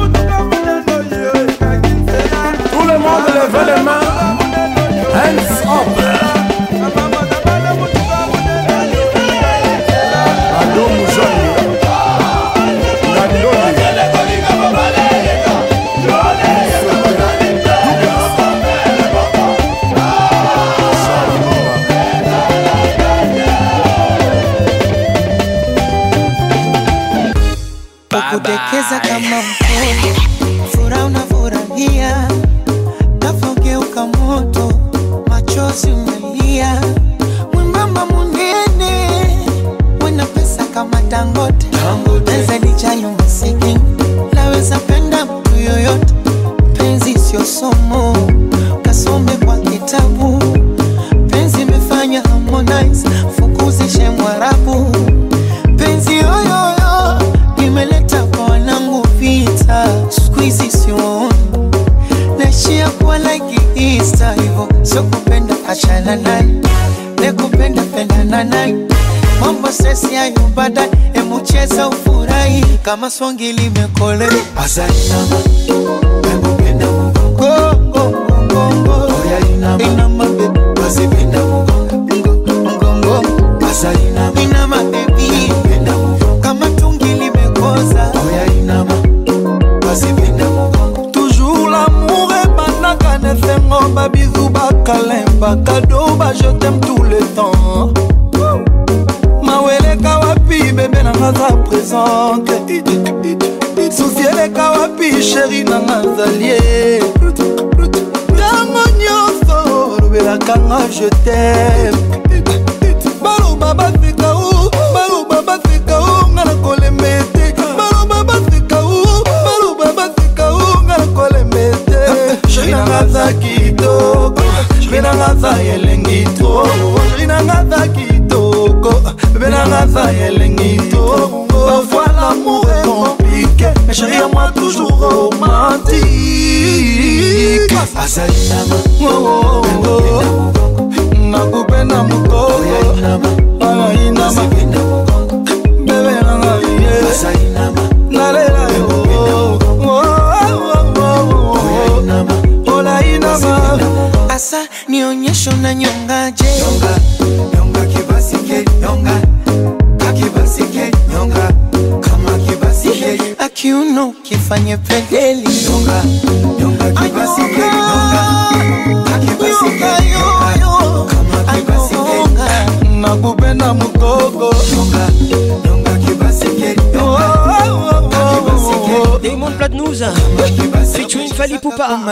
kama swangili mekole azalama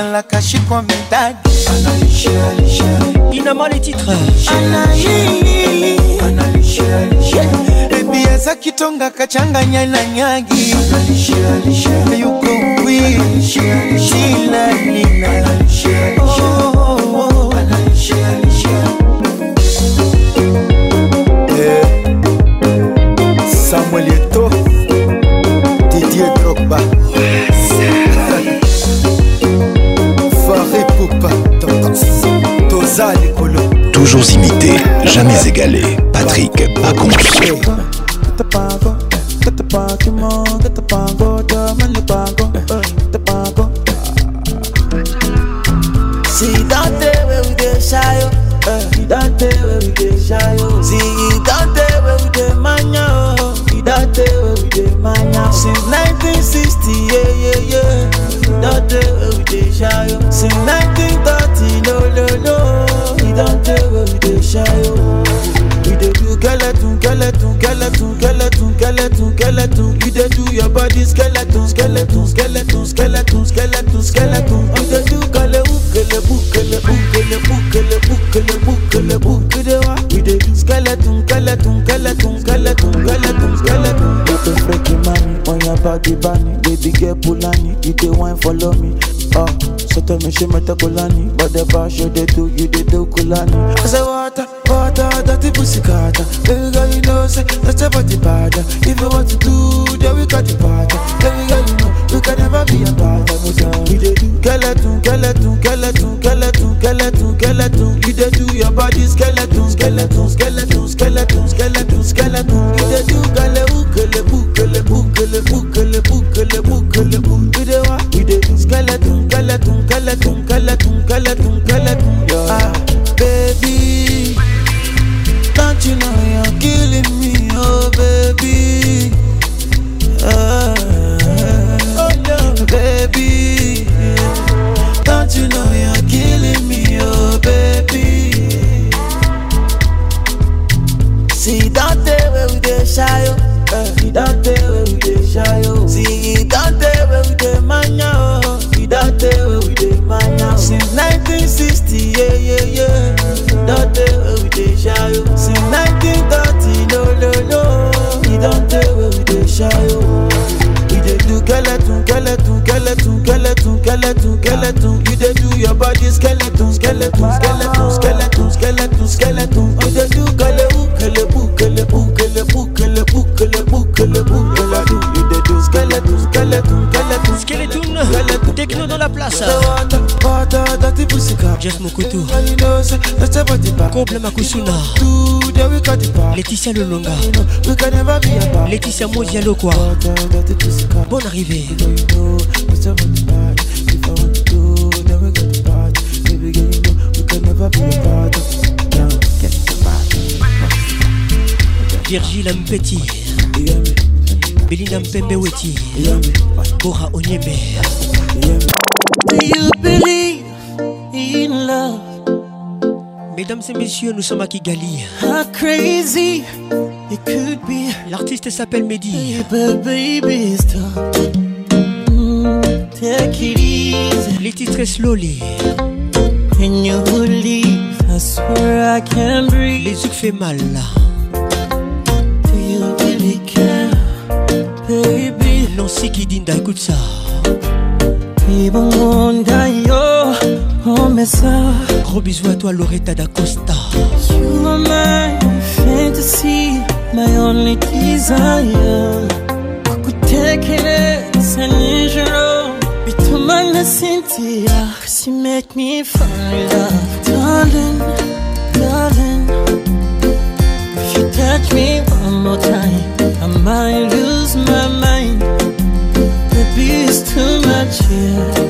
la caché comme une dague. Inama ebi aza kitonga kachanganya na nyagi yuko wi shilalina oh. jamais égalé. Patrick Pacons. skeleton. You dey do your body skeleton, skeleton, skeleton, skeleton, skeleton, skeleton. You dey do kele ukele bukele ukele bukele bukele bukele bukele. You dey wa? You dey do skeleton, skeleton, skeleton, skeleton, skeleton, skeleton. You dey freaky man on your body bunny, baby girl pullani. You dey wine follow me. Oh, so tell me she a kulani, but the bash you dey do, you dey do kulani. I say what? Water that the pussy cutter Every girl you know say That's about the bother If you want to do Then we got the bother Every girl you know We can never be a bother We do Skeleton, skeleton, skeleton, skeleton, skeleton, skeleton You dey do your body skeleton, skeleton, skeleton, skeleton, skeleton, skeleton You dey do galeu, galeu, galeu, galeu, galeu, galeu, galeu You dey what? We dey skeleton, skeleton, skeleton, skeleton, skeleton skeleton, dans la place. Makusuna. Laetitia Lolonga. Laetitia Mojialo Bonne arrivée. Virgil Ampeti Belinda Mpembeweti Bora Onyebe Do you believe in love? Mesdames et messieurs, nous sommes à Kigali. How crazy it could be. L'artiste s'appelle Mehdi. Mm, Les titres slowly. Can you where I can breathe. Les yeux qui fait mal là. Do you really care, baby? Nancy Kidinda, écoute ça. bon monde yo, on met ça. Gros bisous à toi, Loretta d'Acosta. You are my fantasy, my only desire. gutekereza nijoro bituma ntasinzira cause you make me fall in love darling touch me one more time I might lose my mind Baby, it's too much here yeah.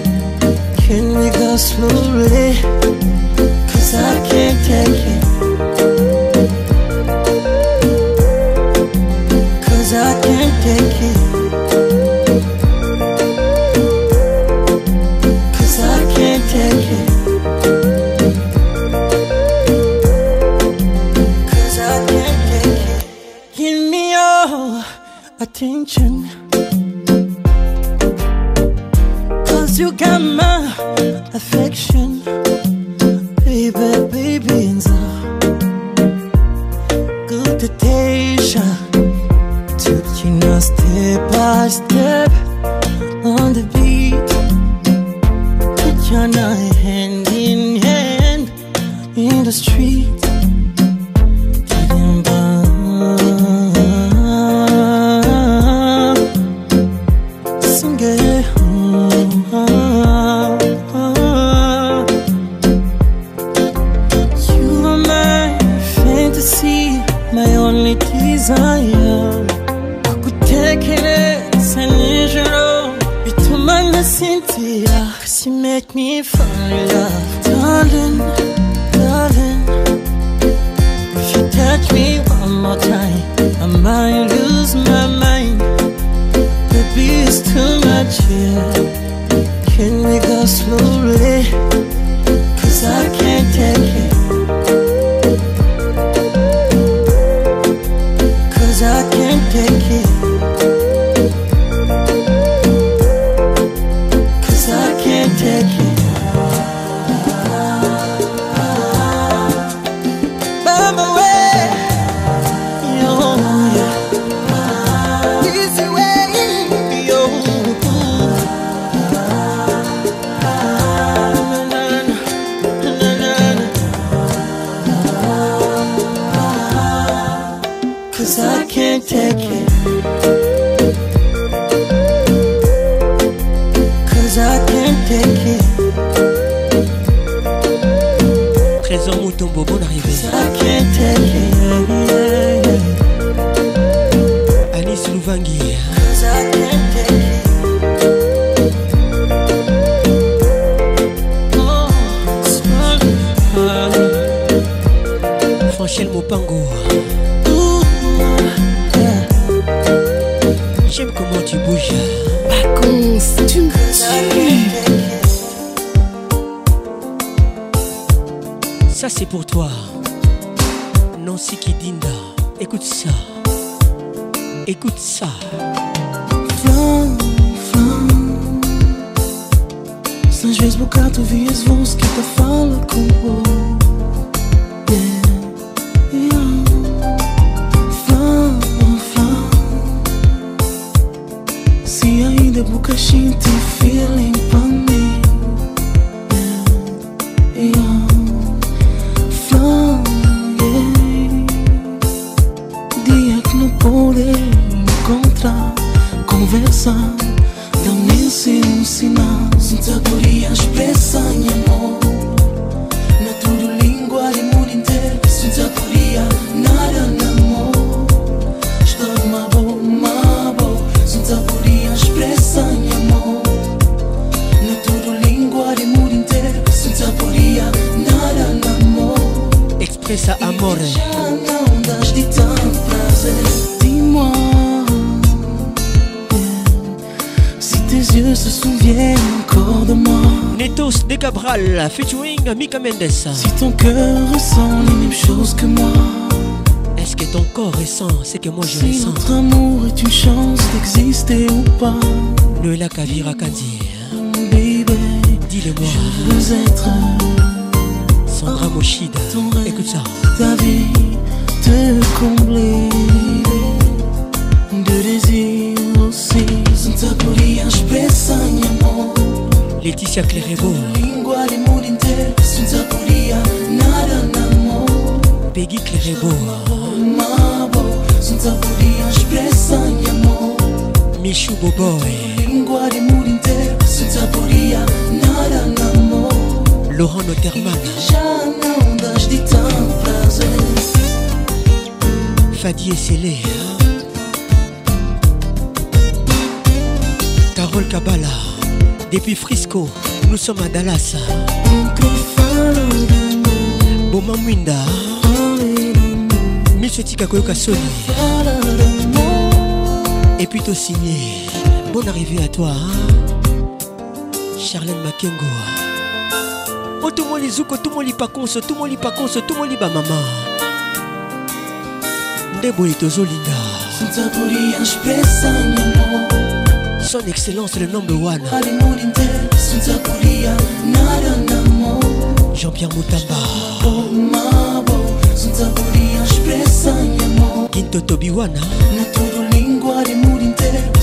Cause I can't take it Cause I can't take it Trésor I can't take it Anis Louvangui Cause I can't take it Franchel Mopango Ça c'est pour toi, Non qui Dinda Écoute ça, écoute ça. Fin flam. Às tu bocato vias Ce que te fala le que moi je si ressens. Notre amour est une chance d'exister ou pas. Lola Kavira Kandi. Dis-le-moi. Je veux être. Sandra oh, Moshida. Écoute ça. Ta vie te combler de désir aussi. Laetitia Clérevaux. Boboy Laurent Noterman Fadi Esselé Carole Kabbalah Depuis Frisco, nous sommes à Dallas Boma Mwinda Monsieur Tika Koyoka Sony puis te signer. Bonne arrivée à toi, hein? Charlène Makengo. Oh, tout le zouko, tout le pakonso, tout le pakonso, tout le ba maman. Ndeboye tozolinga. Son excellence le number one. Jean-Pierre Moutamba. Oh, Kinto Tobiwana.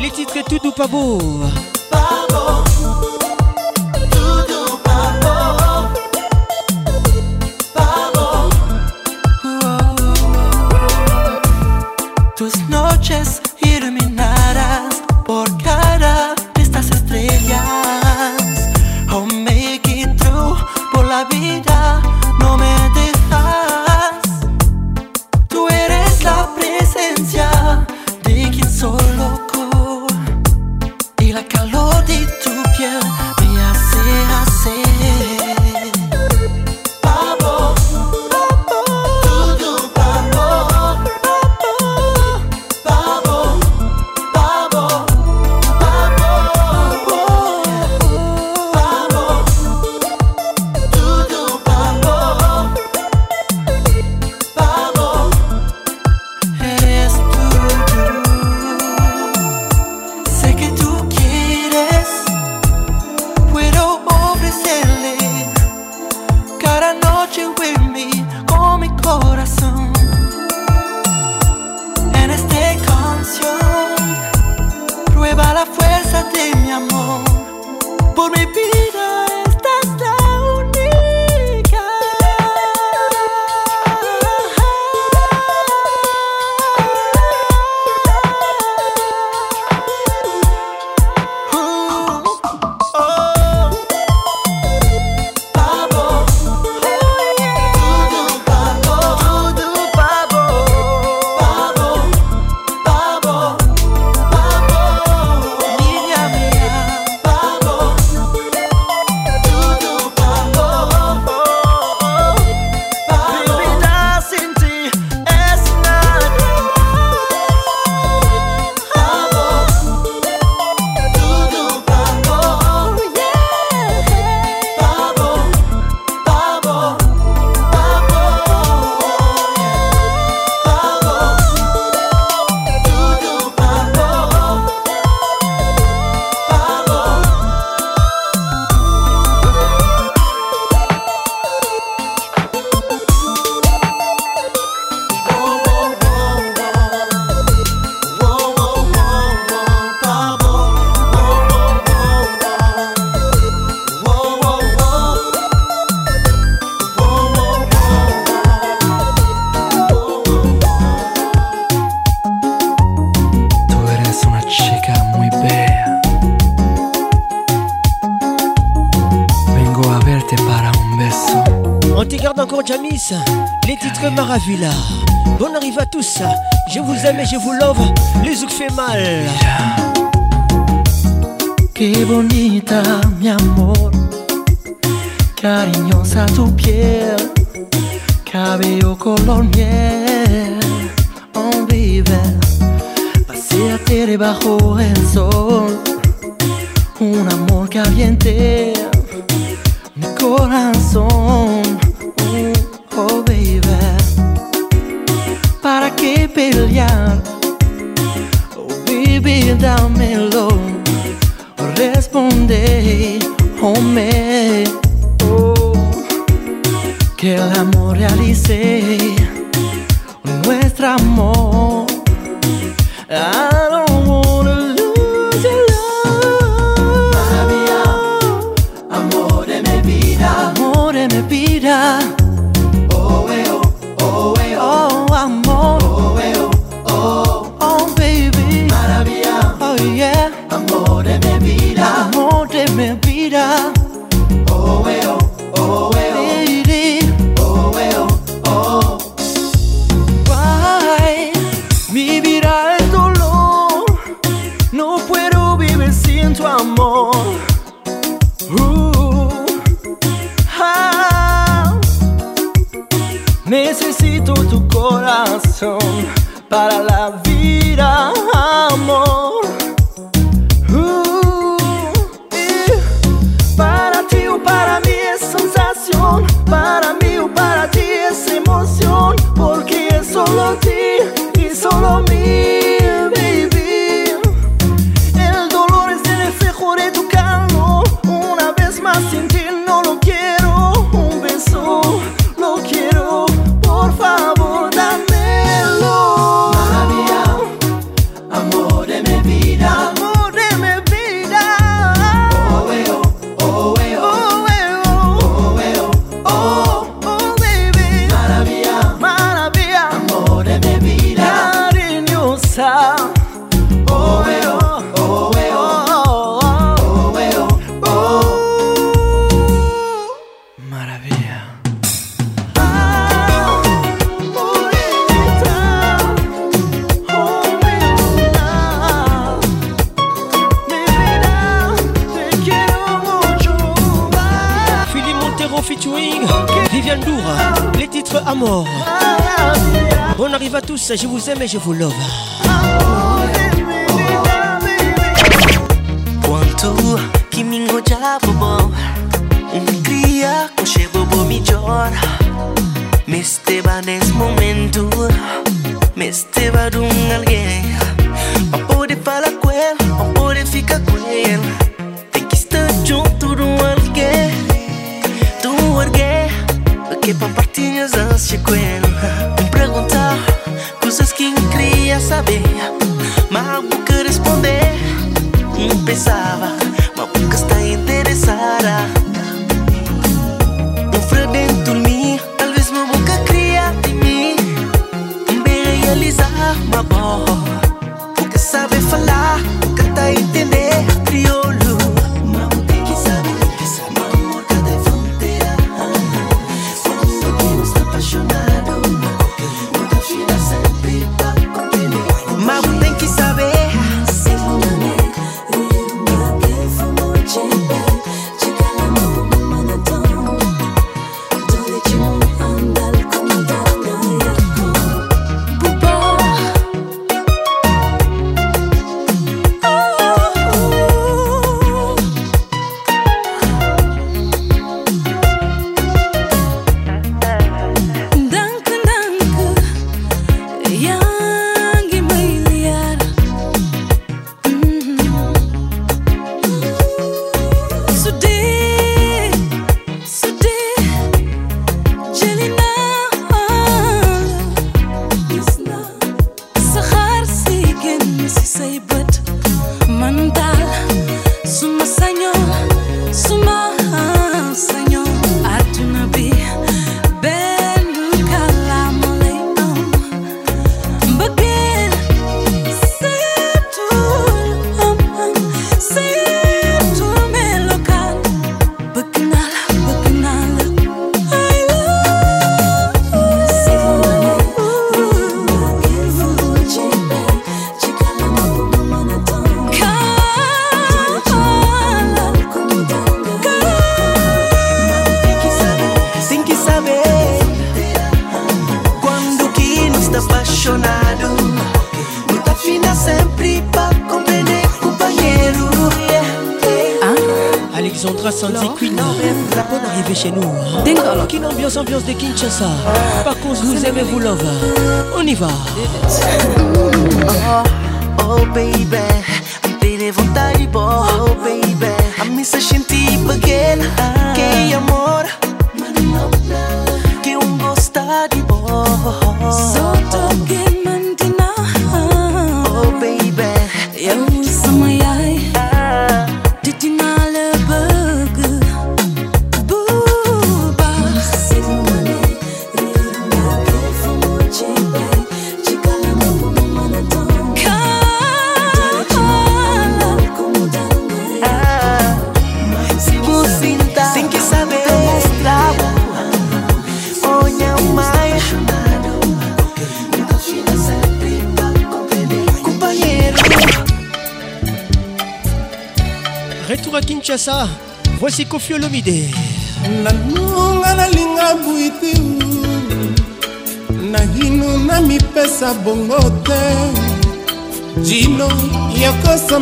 Les titres tout doux pas beaux. Villa. logo.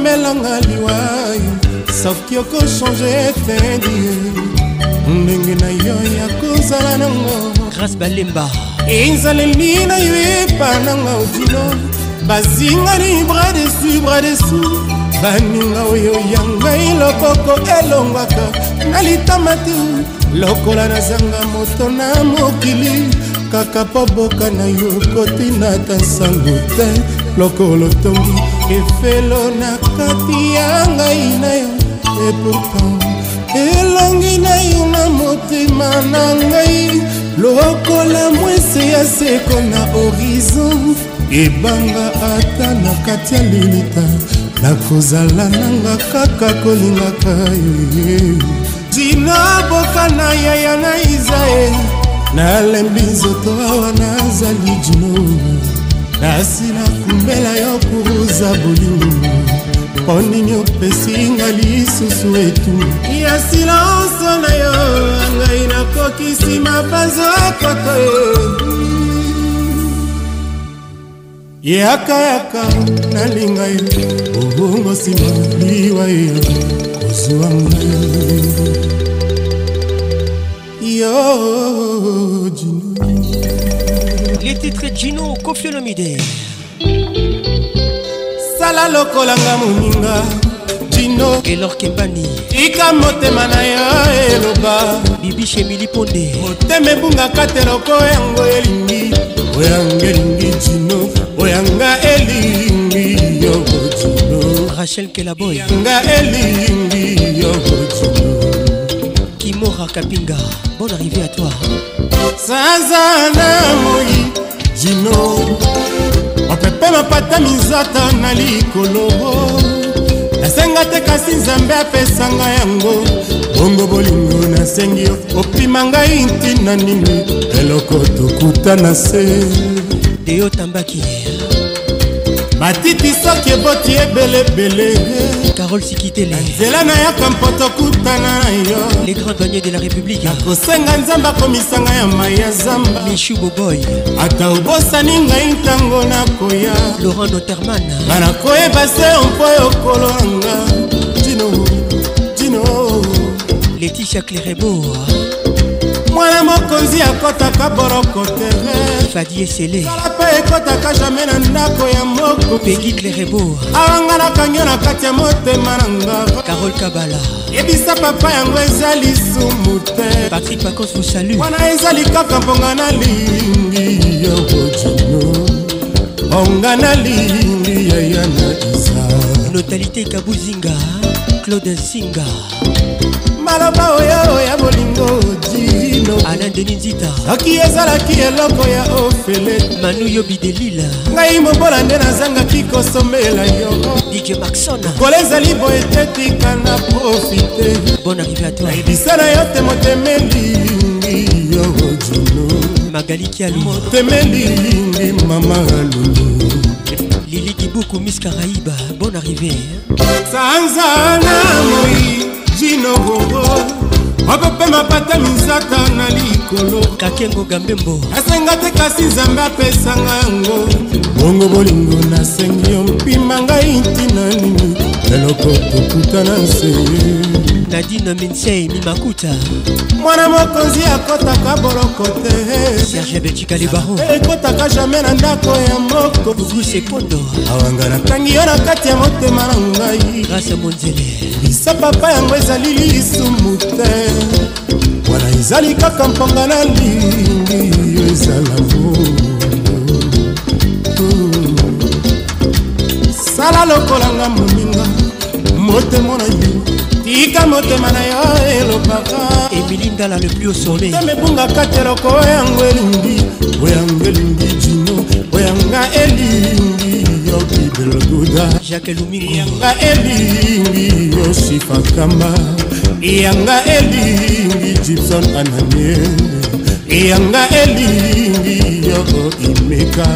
omelanga liwai saufki okochange tendi ndenge na yo ya kozala nango grace balemba ezaleli na yo epa nanga otino bazingani bra desu bra desu baninga oyo ya ngai loboko elongwaka na litama te lokola nazanga moto na mokili kaka mpo boka na yo kotina ta nsango te lokolo tongi efelo na kati ya ngai na yo epourtant elongi na yo na motema na ngai lokola mwese ya seko na horizon ebanga ata na kati ya lilita nakozala nanga kaka kolingaka ye jina boka na yaya na isael nalembi nzoto awa nazali jino nasi nakumbela yo koza bolingo mpo nini opesinga lisusu etu ya silanso na yo ngai nakokisi mabanzokoko yakayaka nalinga yo obongo nsima liwa yo kozwa ngai yo jino les titres jino kofiolomide tika lokolanga moninga tino elor kembani tika motema na yo eloba bibishe emili ponde motema ebungaka te loko yango elingi oyanga elingi tino oyanga elingi yoko tino rachel kelaboy yanga elingi yoko tino kimora kapinga bonne arrivée à toi saza na moi tino bapepe bapata minzata na likolo nasenga te kasi nzambe apesanga yango bongo bolingo nasengi opima ngai ntina nini eloko tokuta na se deyotambaki matiti soki eboti ebelebele carole sikitele nzela nayaka mpoto kutana na yo les grands douaniers de la république nakosenga nzambe akomisanga ya mai ya zamba mishu boboy ata obosani ngai ntango nakoya laurent noterman nga nakoyeba se mpo yokolo nanga dino dino letitia clerebo mwana mokonzi akɔtaka boroko tere fadi esele alapa ekɔtaka jamai na ndako ya mokompegi clerebo awanga nakangio na kati ya motema na ngava carol kabala yebisa papa yango eza lisumu te patrik pacos mosalu wana ezali kaka mponga na lingi ya bojino onga na lingi yaya na isa notalité kabuzinga claude nsinga maloba oyo ya bolingo dino anandeni nzita soki ezalaki eloko ya ofele manu yobi delila ngai mobola nde nazangaki kosomela yo dj maxon kola ezali boye te tika na profite bon arrivé à toi ebisa na yo te motemelingi yo dino magali kialu motemelingi mama lulu lili kibuku miss karaiba bon arrivé sanzana moi ntino mapepe mapata misata na likolo kakengo gambembo nasenga te kasi nzambe apesanga yango bongo bolingo nasengi yo mpima ngai ntina nini leloko tokutana nse nadine minsei mimakuta mwana mokonzi akɔtaka boloko te serge betikale baro ekɔtaka jamai na ndako ya moko guse pondo awanga natangi yo na kati ya motema na ngai grase monzele lisa papa yango ezali lisumu te wana ezali kaka mponga na lingi yo ezala sala lokolanga moninga motemo na yo tika motema na yo elobaka emili ndala le plus au sommet tamebungaka teloko oyango elingi oyango elingi dino oyanga elingi yo kibeloduda jacke lumingiyanga elingi yo sifakamba yanga elingi gibson ananie yanga elingi yo imeka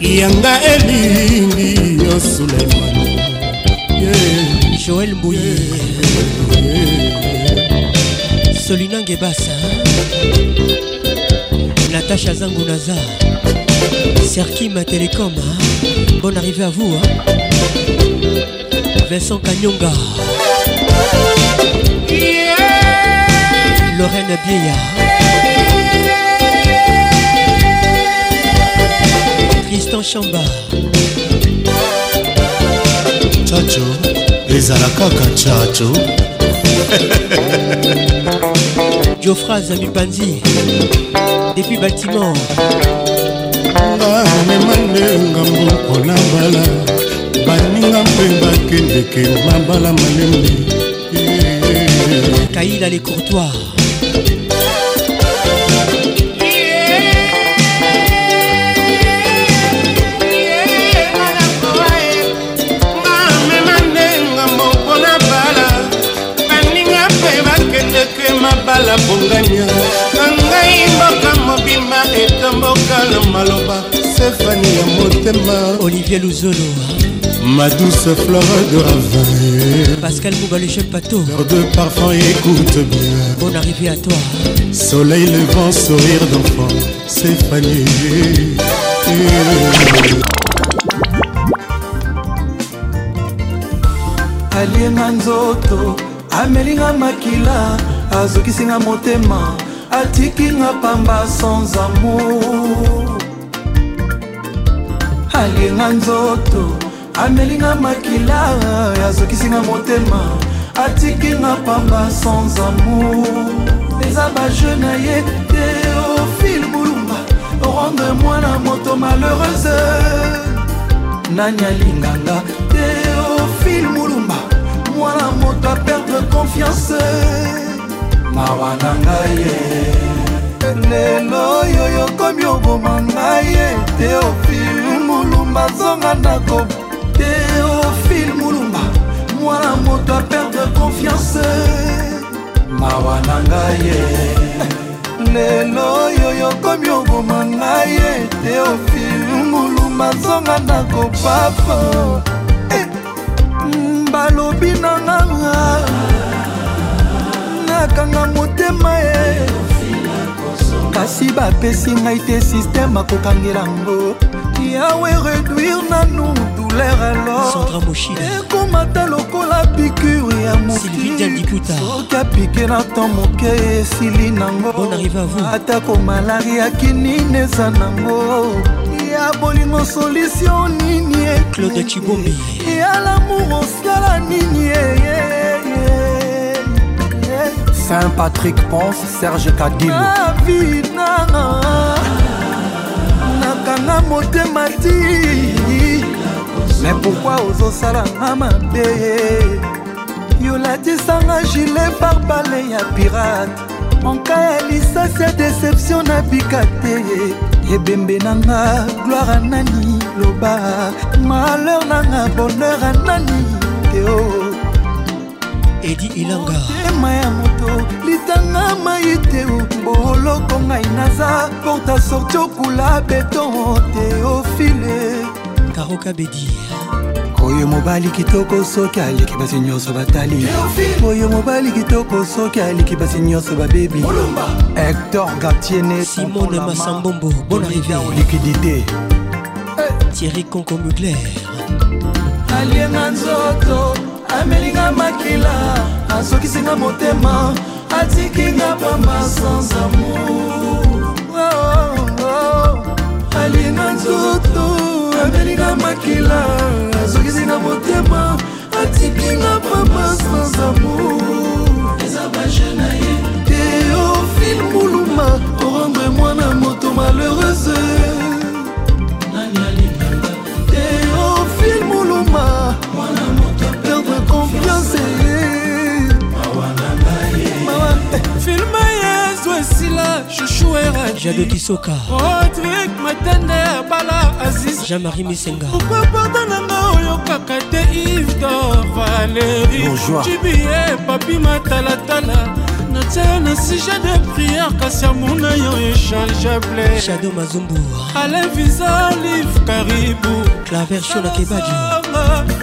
yanga elingi yo suleiman yeah. Joël Mbouy Solina Ngebassa Natacha Zangunaza Serki ma télécom Bonne arrivée à vous Vincent Kanyonga Lorraine Bieya Tristan Chamba Chacho ezala kaka chacho jofra zami panzi depuis bâtiment bamema nde ngambo mpona bala baninga mpe bakendeke mabala malembe kaila les courtois na bongania na ngai mboka mobima etombokala maloba sefani ya motema olivier luzolo Ma douce fleur de ravin Pascal Bouba, le chef Pato Fleur de parfum, écoute bien Bonne arrivée à toi Soleil levant, sourire d'enfant C'est fané Allié nzoto Amélie makila azokisinga motema atikinga pamba sans amour alinga nzoto amelinga makila azokisinga motema atikinga pamba sans amour eza baje na ye te ofile oh, bulumba rendre mwana moto malheureuse nani alinganga te ofile oh, mulumba mwana moto aperdre confiance mawa na ngai ye lelo oyo yokomi oboma ngai ye teofil mulumba zonga ndako teofil mulumba mwana moto aperdre confiance mawa na ngai ye lelo oyo yokomi oboma ngai ye teofil mulumba zonga ndako papa eh, balobi na ngaa akanga motema ye kasi bapesi ngai te sisteme akokangela ngo yawe réduire nanu douleur aloresekomata lokola pikure ya mokisoki apike na tan moke esili nango atako malaria kinini eza nango ya bolingo solution nini e ya lamour osala nini e, yeye Saint-Patrick Ponce, Serge Kadilo avinanga nakanga motema ti me pourkui ozosalanga mabe yolatisanga gile barbale ya pirate monka ya lisasi ya deception nabika te ebembe nanga gloire anani loba malheur nanga bonheur anani teo edi ilangatema ya moto litanga mai te boloko ngai naza porta sorti okula beton teofile karoka bedi oyo mobali kitoko soki aleki basi nyonso batali oyo mobali kitoko soki aleki basi nyonso babebi hector gartiene simone masambombo bon arrivé liquidité hey. thierry conco mugler alienga nzoto amelinga makila azokisinga motema atikinga pamba sans amour oh, oh, oh. alinga nzoto amelinga makila azokisinga motema atikinga pamba sans amour eza bajena ye teofile muluma orendre mwana moto malheureuse jado kisoka rodrik oh, matende ya bala aziz jean-marie misenga okoporta nanga oyokaka te ivdor valeri jibie eh, papi matalatala natia na sujet de prière kasi amour na yo échangeable shado mazumbu alain visa live karibu claver shona kebadio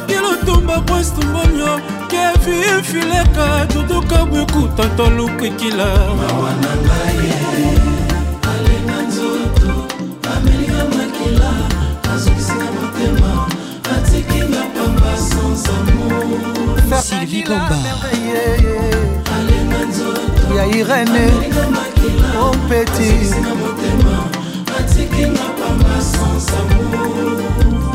kilotumba kwestumbono kevin fileka duduka bwekuta tolukikila mawa na ngai motema atiki na pamba sans amour sylvie gomba alenga nzoto ya irene opeti na motema atiki na pamba sans amour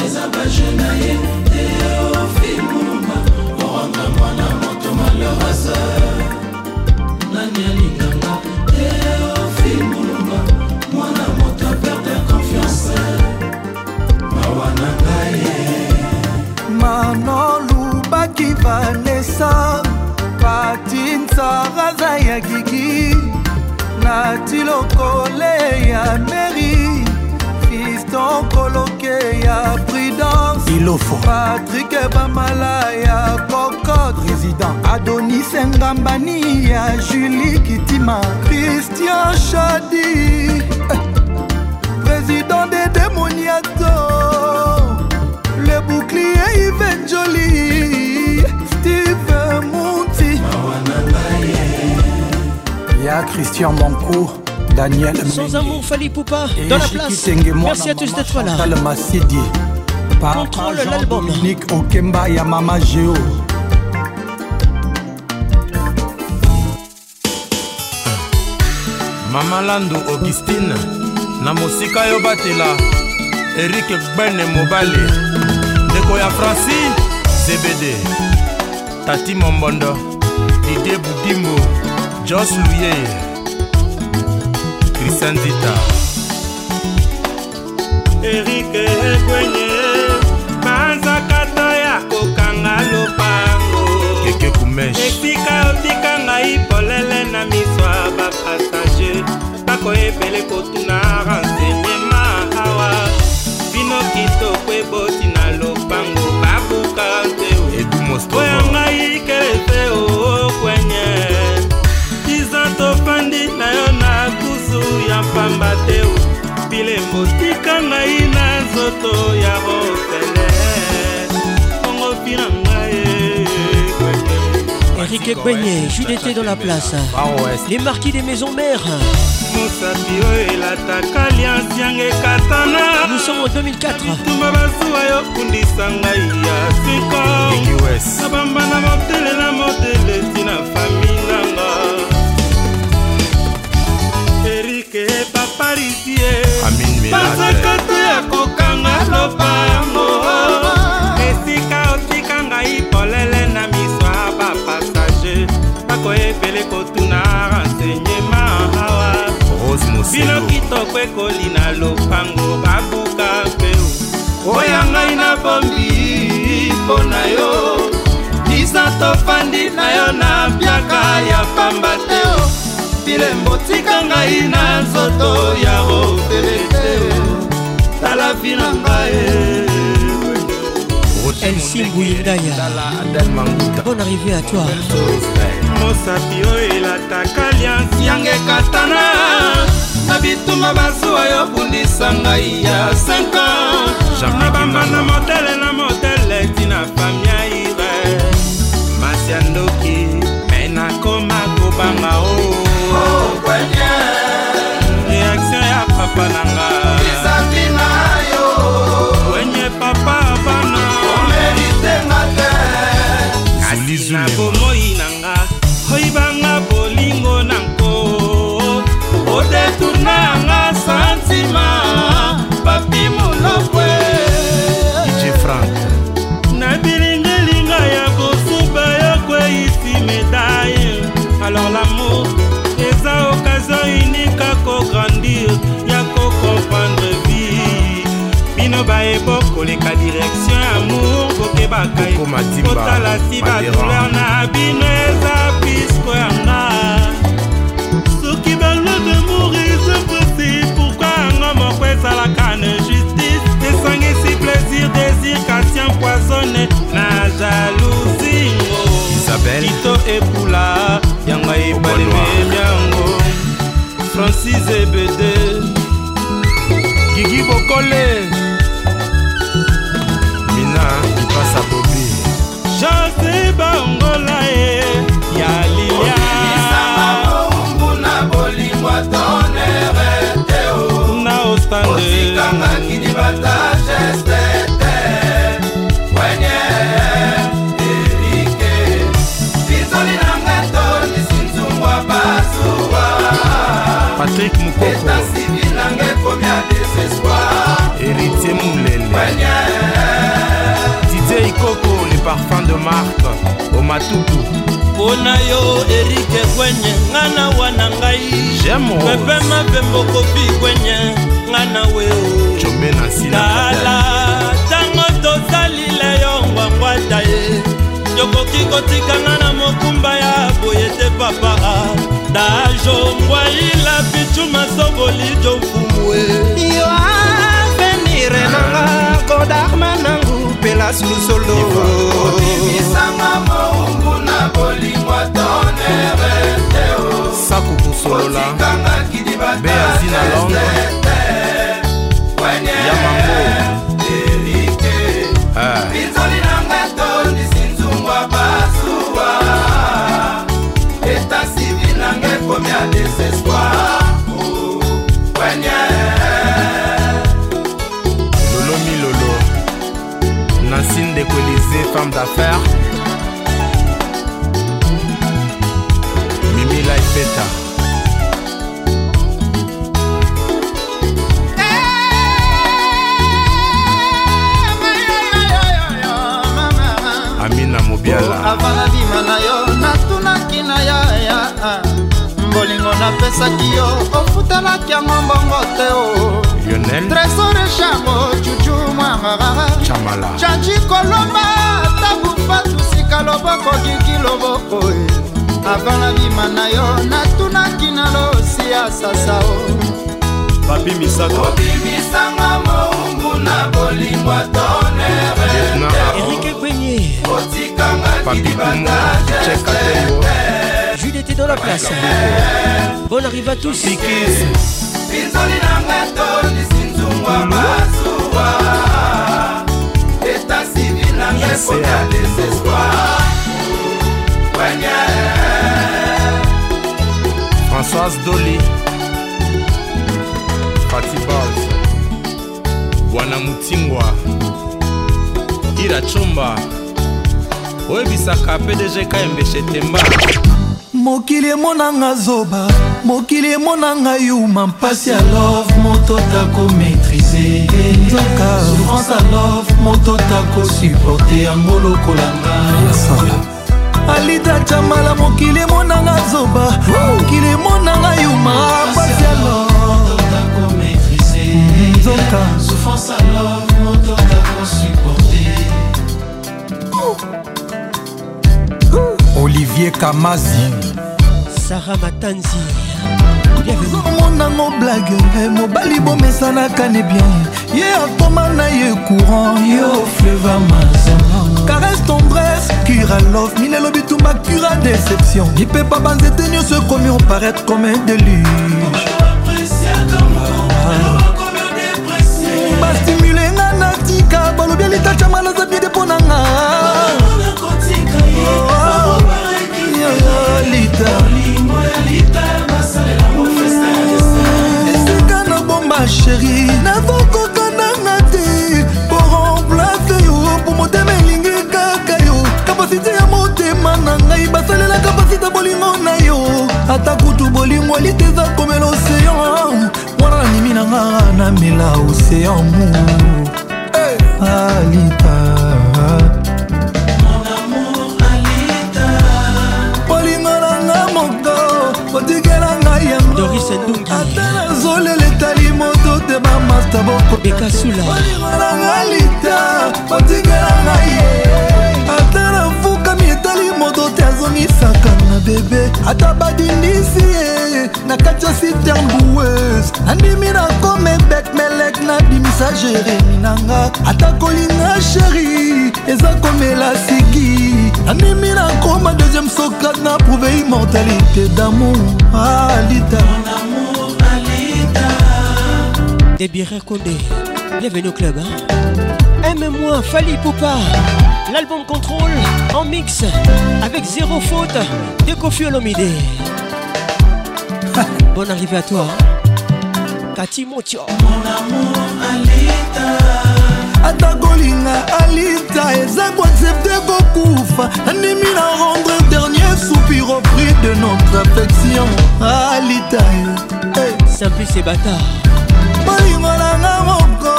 eza bajena ye teofimuma oranga mwana moto malorasa nani alinganga teofimuma raza ya gigi nati lokole ya meri fiston koloke ya prudence ilofo patrik bamala ya cocode résident adonis engambani ya julie kitima christian shadi président de demoniato le bouclier ivenjoli Maya, Christian Manco, Daniel Sans amour, Fali Poupa, dans la place. Merci à tous d'être là. Par Contrôle l'album. Dominique Okemba et Mama Géo. mama lando augustine na mosika yo batela erik gbene mobali ndeko ya franci cbd tati mombondo didie budimbo jos luye cristian dita erike ekwenye banzakata ya kokanga lopango keke kumesh esika otika ngai polele na miso ya bapassage tako ebele kotuna renseign pamba te bilembo tika ngai na nzoto ya ropele bongo mpina ngai Eric Egbenye, Judété dans la place Les marquis des maisons mères mosapi oyo elataka lianse yango ekatana bituma basuwa yo kundisa ngai ya siko nabamba na modele na modele tina famina parisie pasaka te akokanga lopango esika otika ngai polele na miso ya bapasage bako ebele kotuna rensegnema awa bino kitoko ekoli na lopango babuka mpeo oya ngai nabombi mpo na yo bisa tofandi na yo na biaka ya pamba te bilembo tika ngai na nzoto ya opelete tala vi na ngai Bonne arrivée à toi mosapi oyo elataka liansi yange katana na bitumba basuwa yo bundisa ngai ya 5 ans nabamba na modele na modele tina famia ire masi ya ndoki me nakoma kobanga o oh. reaktio ya papa na nga wenye papa bana na bomoi na nga oyibanga bolingo na nko odetunanga koloba ebokoleka direction ya amour kokebaakotala si badouleur na bino eza pisko yanga soki balode mourise presi pourkui yango moko ezalaka ne justice esangisi plaisir désir kasi empoisonne na jalousingo kito epula yango ebalememi yango francis ebede gigi bokole patrik mokoko héritier moulele didie ikoko le parfum de marque omatutu mpo na yo erike gwenye nga na wana ngai pepe mabembo kopi gwenye nga na weotala ntango tosalile yo ngwangwata ye yokoki kotikanga na mokumba ya boye te papa dajo kwaila bitu masogoli jo mfumwe yo avenire nanga kodarma nangu pelas lusolo odibisanga moungu na bolimwa tonere teo saku kosolola be azina londres Francine Décolisée, femme d'affaires. Mimi Laipeta. Hey, Amina Mobiala. Oh, avalabima na yo natunaki na yo napesaki yo ofutelaki yango mbongo te o tresore chango cucu mwarara chanji kolomba tabufa tusika loboko kiki loboko e avant na bima na yo natunaki na losi ya sasa o babimisakaobimisanga moumbu na bolingwa tonere otikanga kidibatae dans la place Bonne arrivée à tous Yes, Françoise Doli Pati Bals Bwana Mutingwa Ira Chumba oyebisaka pdg kmbshetemba mokili emonanga zoba mokili emonanga yuma mpasi ya love moto tako maîtrise toka souffrance a love moto tako supporte yango lokolanga alida camala mokili emonanga zoba mokili emonanga yuma pasi ya nzoka olivier kamazi sara matanzi ozomonango blage eh, mobali bomesanaka ne bien ye atoma na ye courant yo fleva mazama caresse tendresse cura love minelo bitumba cura déception lipepa banzete nyonso ekomi oparaître comme un déluge ah. bastimulenga natika balobi alitacha malaza bide mpo na nga sheri nazokokananga te po remplace yo po motema elingi kaka yo kapasite ya motema na ngai basalela kapasite bolingo na yo ata kutu bolingo elite eza komela oseyan mwana nanimi na nga namela oseyan mu alita bolingo na nga moko otikela ngai yango nzema masta bokoolingolanga lita otingelanga ye ata nafukami etali moto te azongisaka na bebe ata badindisi ye na kati ya siternbues nandimi nakome bek melek nabimisa jeremi nanga ata kolinga sheri eza komela siki nandimi nakoma deuxième sokrate na prouve immortalité damour ah, alita ah, Il Kondé, bienvenue au club. Hein Aime-moi, Fali Poupa, l'album Contrôle en mix avec zéro faute de Kofi Olomide. Bonne arrivée à toi, Kati hein. Motio. Mon amour, Alita. ata Golina alita eza koaccepte kokufa nandimi na rendre dernier soupir au prix de notre affection ah, alita hey. simplice et bâtard bolingo nanga moko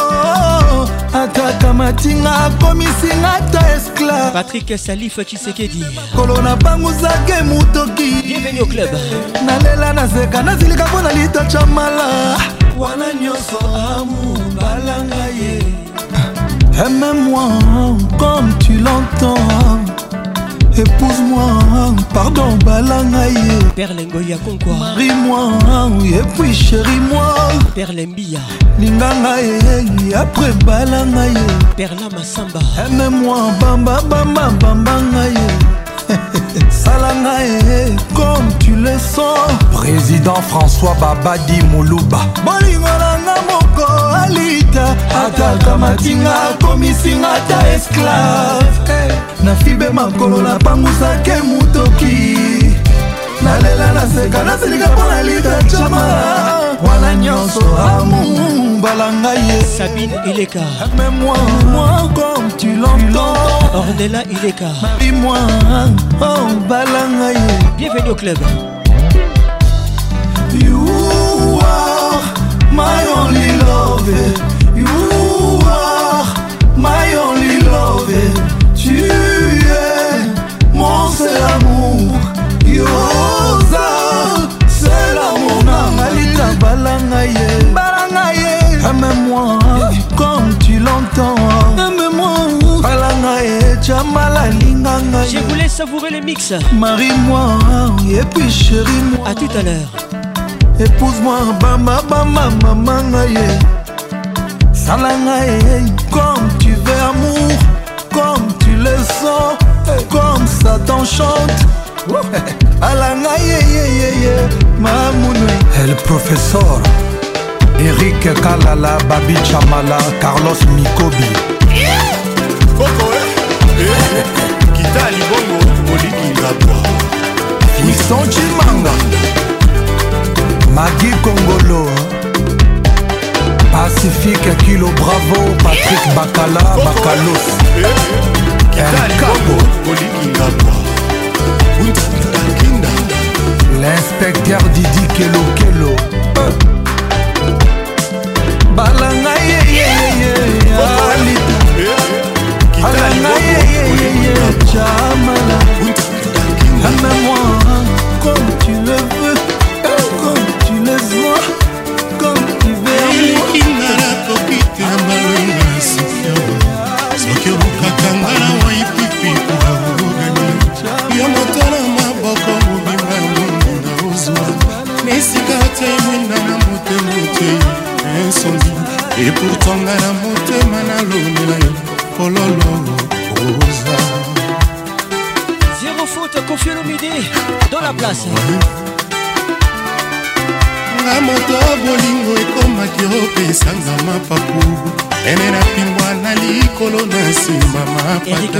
atakamatinga akomisinga ta esclave patrik salif chisekedi kolo nabanguzake motoki club nalela nazeka nazilika mpo na litacha mala wana nyonso amobalanga ye aime-moi comme tu l'entends épouse-moi pardon balanga ye perlengo ya konkwa marie-moi et puis chérie-moi perlembia linganga ye après balanga ye perla masamba aime-moi bamba bamba bambanga ye salanga e comme tu le sens président françois babadi moluba bolingo nanga moko alita atakamatinga akomisinga ata esclave eh, nafibe makolo napangusake motoki nalela naseka nasilika mpo nalita jama wana nyonso amour mbala ngai ye sabine ileka amemoi moi comme tu l'entends ordela ileka marie-moi oh mbala ngai ye bienvenue au club you are my only love you are my only love tu es mon seul amour yoza sela monanga litabalanga ye Aime-moi comme tu l'entends. Aime-moi. Balanga et Jamala Linganga. Je voulais savourer les mix. Marie-moi et puis chérie-moi. À tout à l'heure. Épouse-moi, bamba, bamba, maman, yeah. Salanga et comme tu veux, amour. Comme tu le sens. Comme ça t'enchante. Alanga, yeah, yeah, yeah, yeah. Mamoune. El professeur. erik kalala babi chamala carlos mikobi eh? eh, kita libongo olingingabwa wison cimanga magi kongolo pacifique kilo bravo patrik bakala bakalos elkabo olingingabwa l'inspecteur didi kelokelo kelo. epourtant ngai na motema nalonela yo pololo rosa zéro faute confielo midi dans la place nga moto bolingo ekomaki opesanga mapapu ene na pingwa na likolo na nsima mapata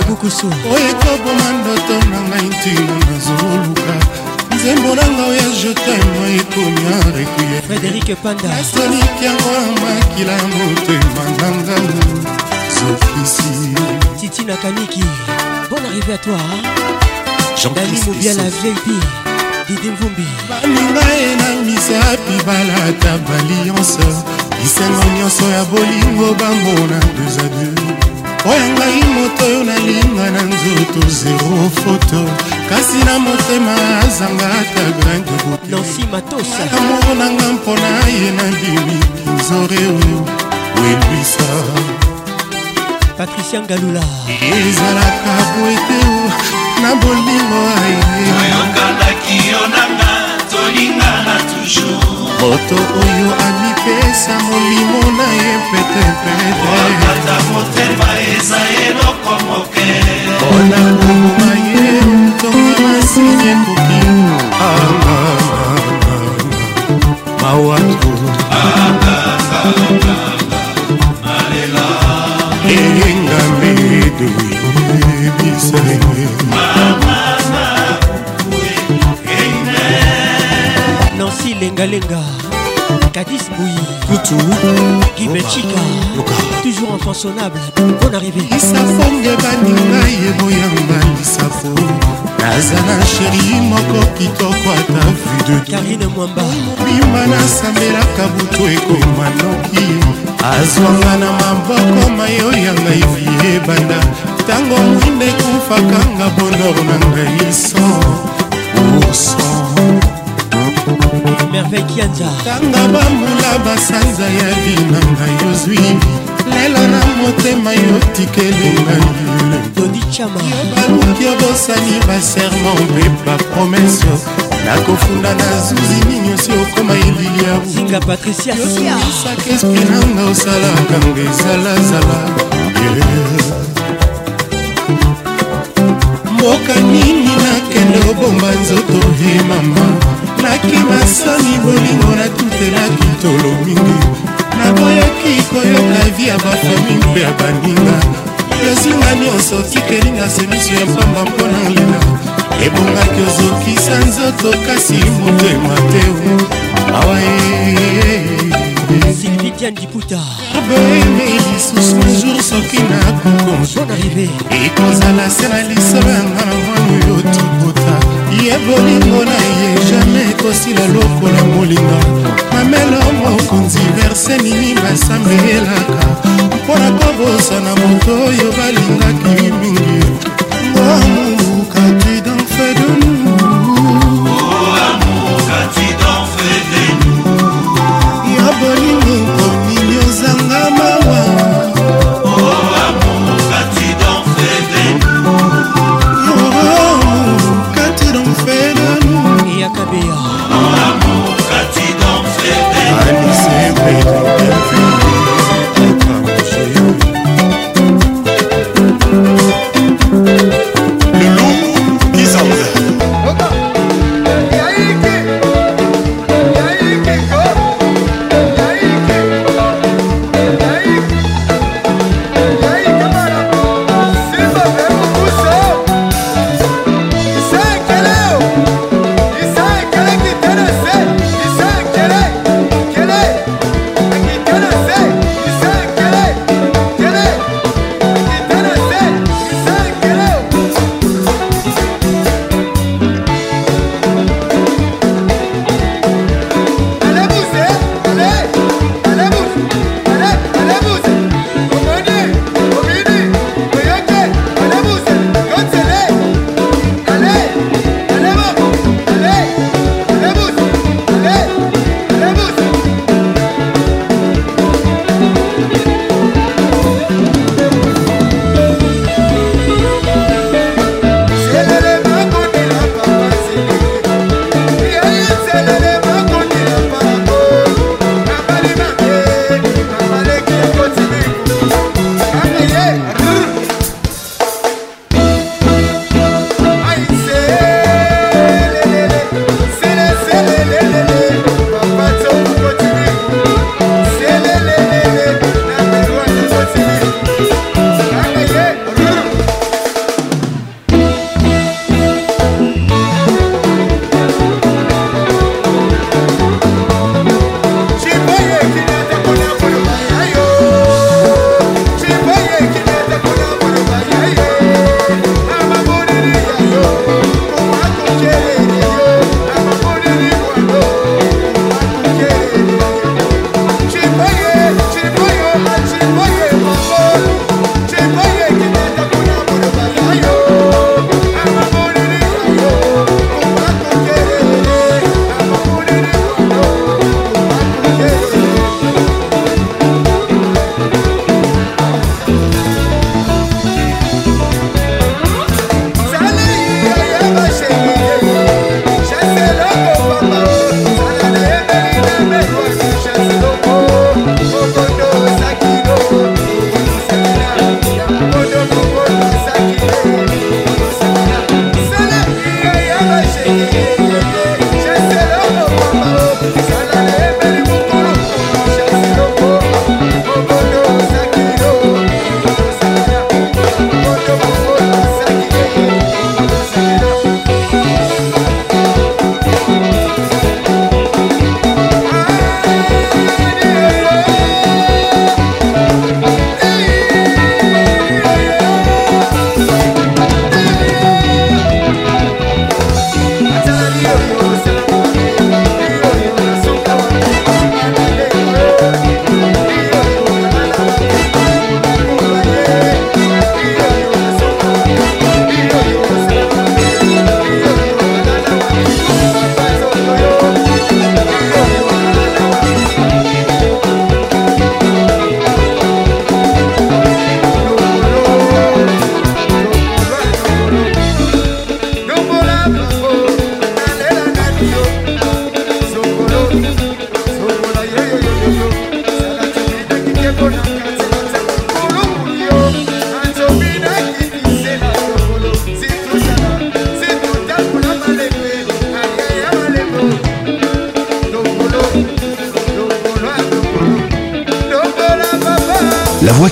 oyo ekoboma ndoto na ngai ntina nazoluka nzembo nanga oyo jetema ekomi arekuye frederike pandatoniki yango amakila motema nanga zokisi titi na kaniki bon arrivé à toi dani mobiala vip didi mvumbi baninga ye na misapi balata baliance lisengo nyonso ya bolingo bamona deux a deux oyo ngai moto oyo nalinga na nzoto zero foto kasi na motema azanga ata grain de botelansi matosa amour nanga mpona ye na bimi nzore oyo welwisa patricia ngalula ezalaka boete na bolingo ayeoyongalaki yo nanga tolingana toujours moto oyo amipesa molimo na ye petepete kata motema eza eloko moke mpona koboma ye siye kokino mawatu elinga medo ebisae nansi lengalenga Kadis Bouy Koutou Kibetchika Toujours intentionnable Bonne arrivée Isafo ngebaninga ye boyamba lisafo nazala sheri moko kitoko ata vu de karine mwamba bima nasambelaka butu ekoma noki azwanga na maboko mayo ya ngai vie ebanda ntango mwinde ekufakanga bonor na ngai so oso merveille kianja sanza ya binanga yozwi lelo na motema yotikelingayobaluki obosani baserma mpe bapromese nakofunda na zuzi ninyosi okoma elili yaomisaka espri nanga osalaka ngo ezalazala mboka nini nakende obomba nzoto he mama naponaki masoni bolingo natutelaki tolo mingi naboyaki koyoka vi ya bafami mpe ya baninga yosinga nyonso tikelinga semiso ya pamba mpona nlina ebongaki ozokisa nzoto kasi motema te awa e, sylvie dian diputa abeme lisusu jour soki nakokonjo ekozala se na lisolo yanga na mwana oyo tokota ye bolingo na ye jamai ekosila lokola molinga mamelo mokonzi verse nini basambelaka mpo na kobosana moto oyo balingaki mingi oh,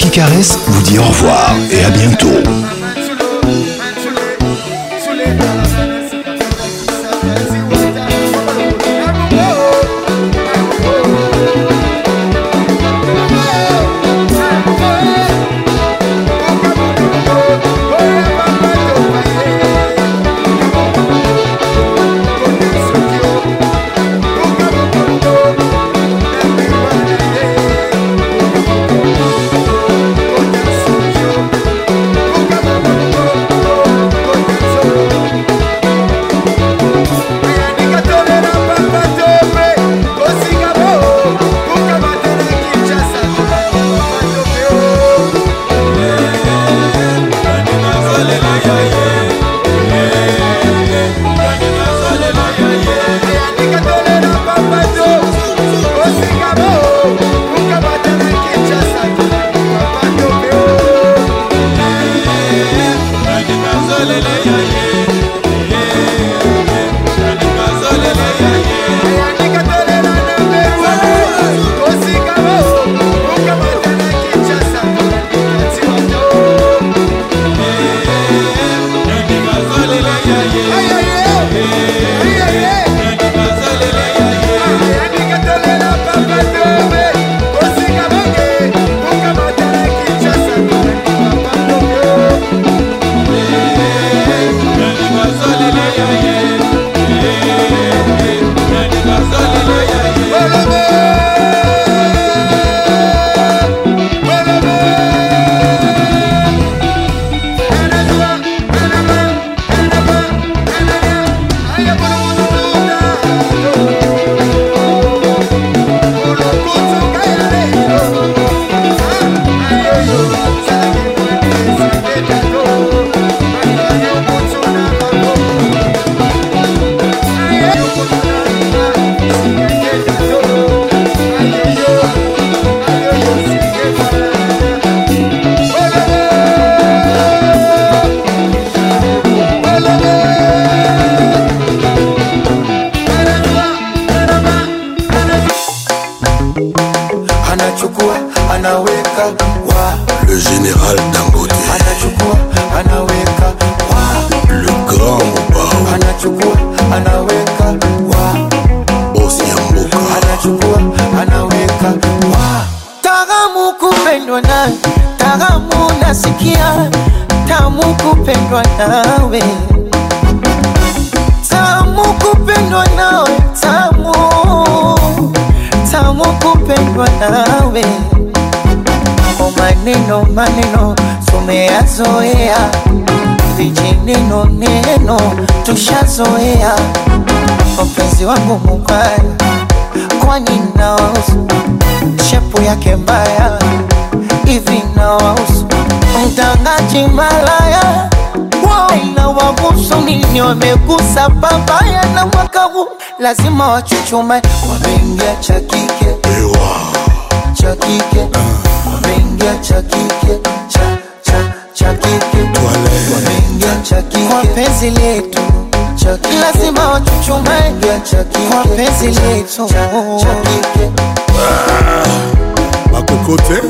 qui caresse vous dit au revoir et à bientôt. mgumu kwani, kwani nawahusu shepu yake mbaya hivi nawahusu mtangaji malaya inawagusu nini? Wamegusa papaya na mwaka huu lazima wachuchume, wameingia cha kike cha kike, wameingia cha kike cha cha cha kike, wameingia cha kike kwa penzi letu chaki, lazima wachuchumae kwa chaki, wapenzi letu ah, Makokote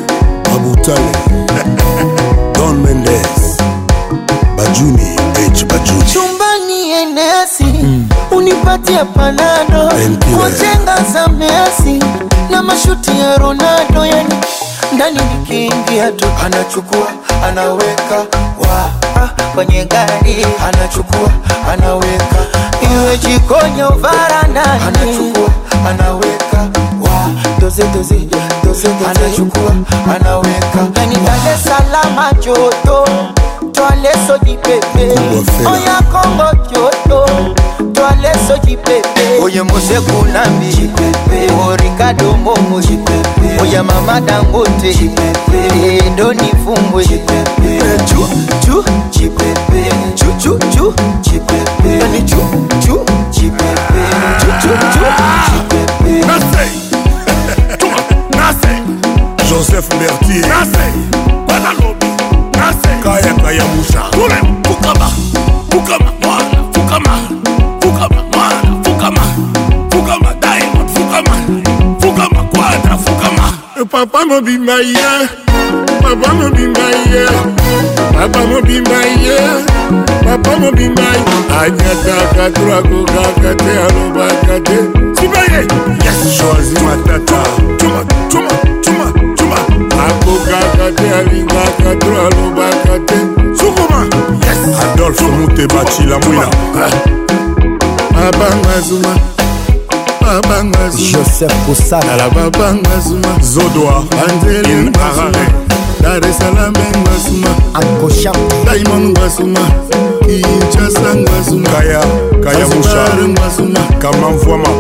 Mabutale Don Mendes Bajuni H Bajuni chumbani enesi mm. unipatia panado jenga za Messi na mashuti ya Ronaldo, yani ndani nikiingia tu anachukua anaweka wa kwenye gari anachukua anaweka iwe jikonyo varananiitale salama joto twaleso dipepe oya kongo joto wale soki pepe oye moseku lambi o ricardo mbongo oya mama dangote endoni fumbwe joseph bertier kayakaya musha kukaba kukaba mobimba ye papa mobimba ye papa mobimba ye papa mobimba ye anyataka twakokaka te alobaka te sibaye choisi matata tuma tuma tuma tuma akokaka te alingaka to alobaka te sukuma adolfe mutebacila mwina ah. abanga zuma babango joseph kosanala babango azuma zodoar anzeli arare dar esalambengo azuma akosha daimongo azuma kinshasa ngo azuma kaya kaya musharengo azuma kamanvwama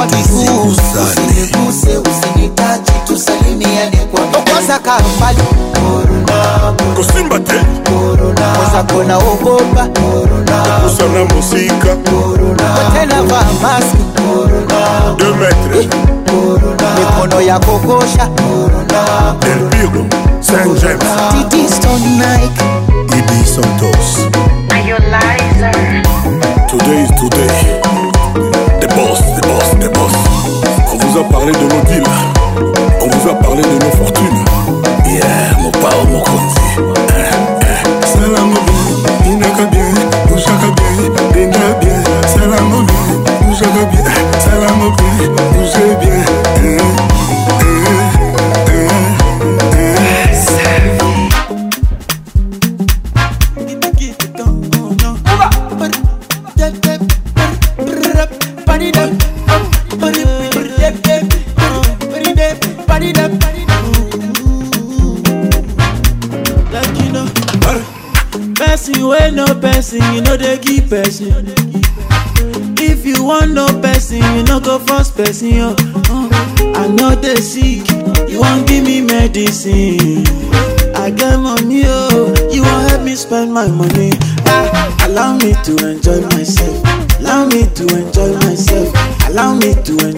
kwa miguu, usiniguse, usinitaji, tusalimiane kwa miguu. Okoza kambali kusimba te koza kona ogopa kusana mosika tena va maski deux metres mikono ya kokosha del bigo saint james titiston nike ibi santos Today is today. vous a parlé de nos deals, on vous a parlé de nos fortunes. Yeah, mon pao, mon conti. medicine. I get money, oh, you won't help me spend my money. Ah, allow me to enjoy myself. Allow me to enjoy myself. Allow me to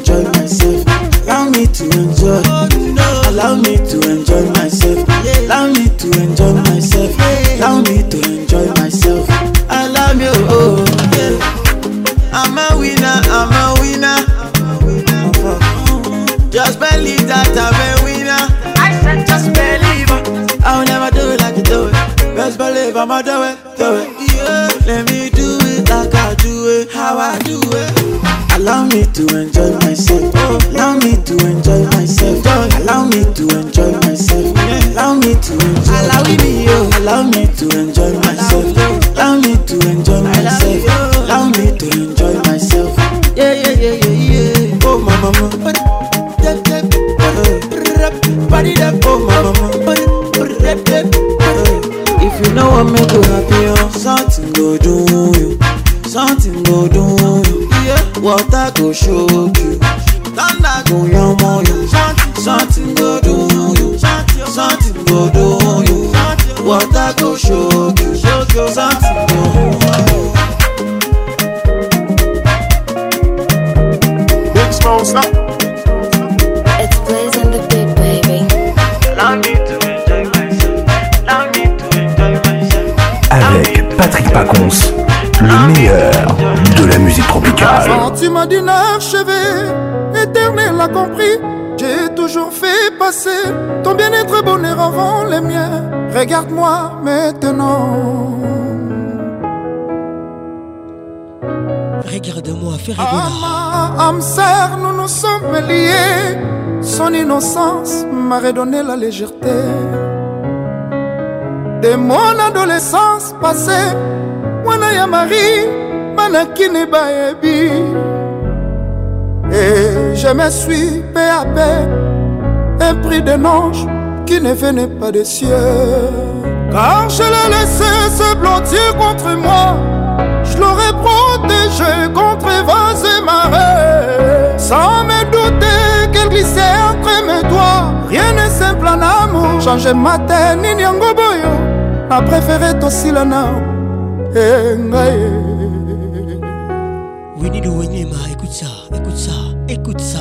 Ah ma nous nous sommes liés. Son innocence m'a redonné la légèreté. De mon adolescence passée, wana ya Marie, mana Et je me suis paix à paix, prix d'un ange qui ne venait pas des cieux. Car je l'ai laissé se blottir contre moi. Je contre ma et Sans me douter qu'elle glissait entre mes doigts. Rien n'est simple en amour. Changer ma tête, ni boyo. A préféré aussi la nao. de écoute ça, écoute ça, écoute ça.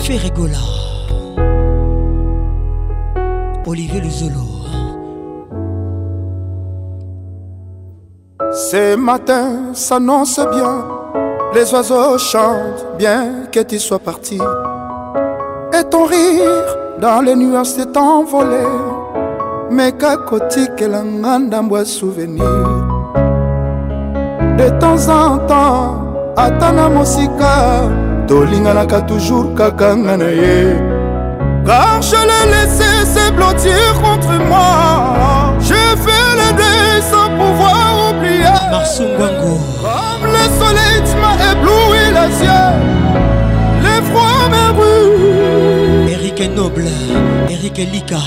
Fais rigoler. Olivier Luzolo. matin s'annonce bien, les oiseaux chantent bien que tu sois parti. Et ton rire dans les nuages s'est envolé, mais qu'à côté que d'un bois souvenir. De temps en temps, atana mosika, tolinganaka toujours kakanga Car je l'ai laissé se contre moi, je fais le deuil sans pouvoir oublier. Comme le soleil, tu m'as ébloui les yeux. Les froids m'éblouissent. Eric est noble, Eric est Lika,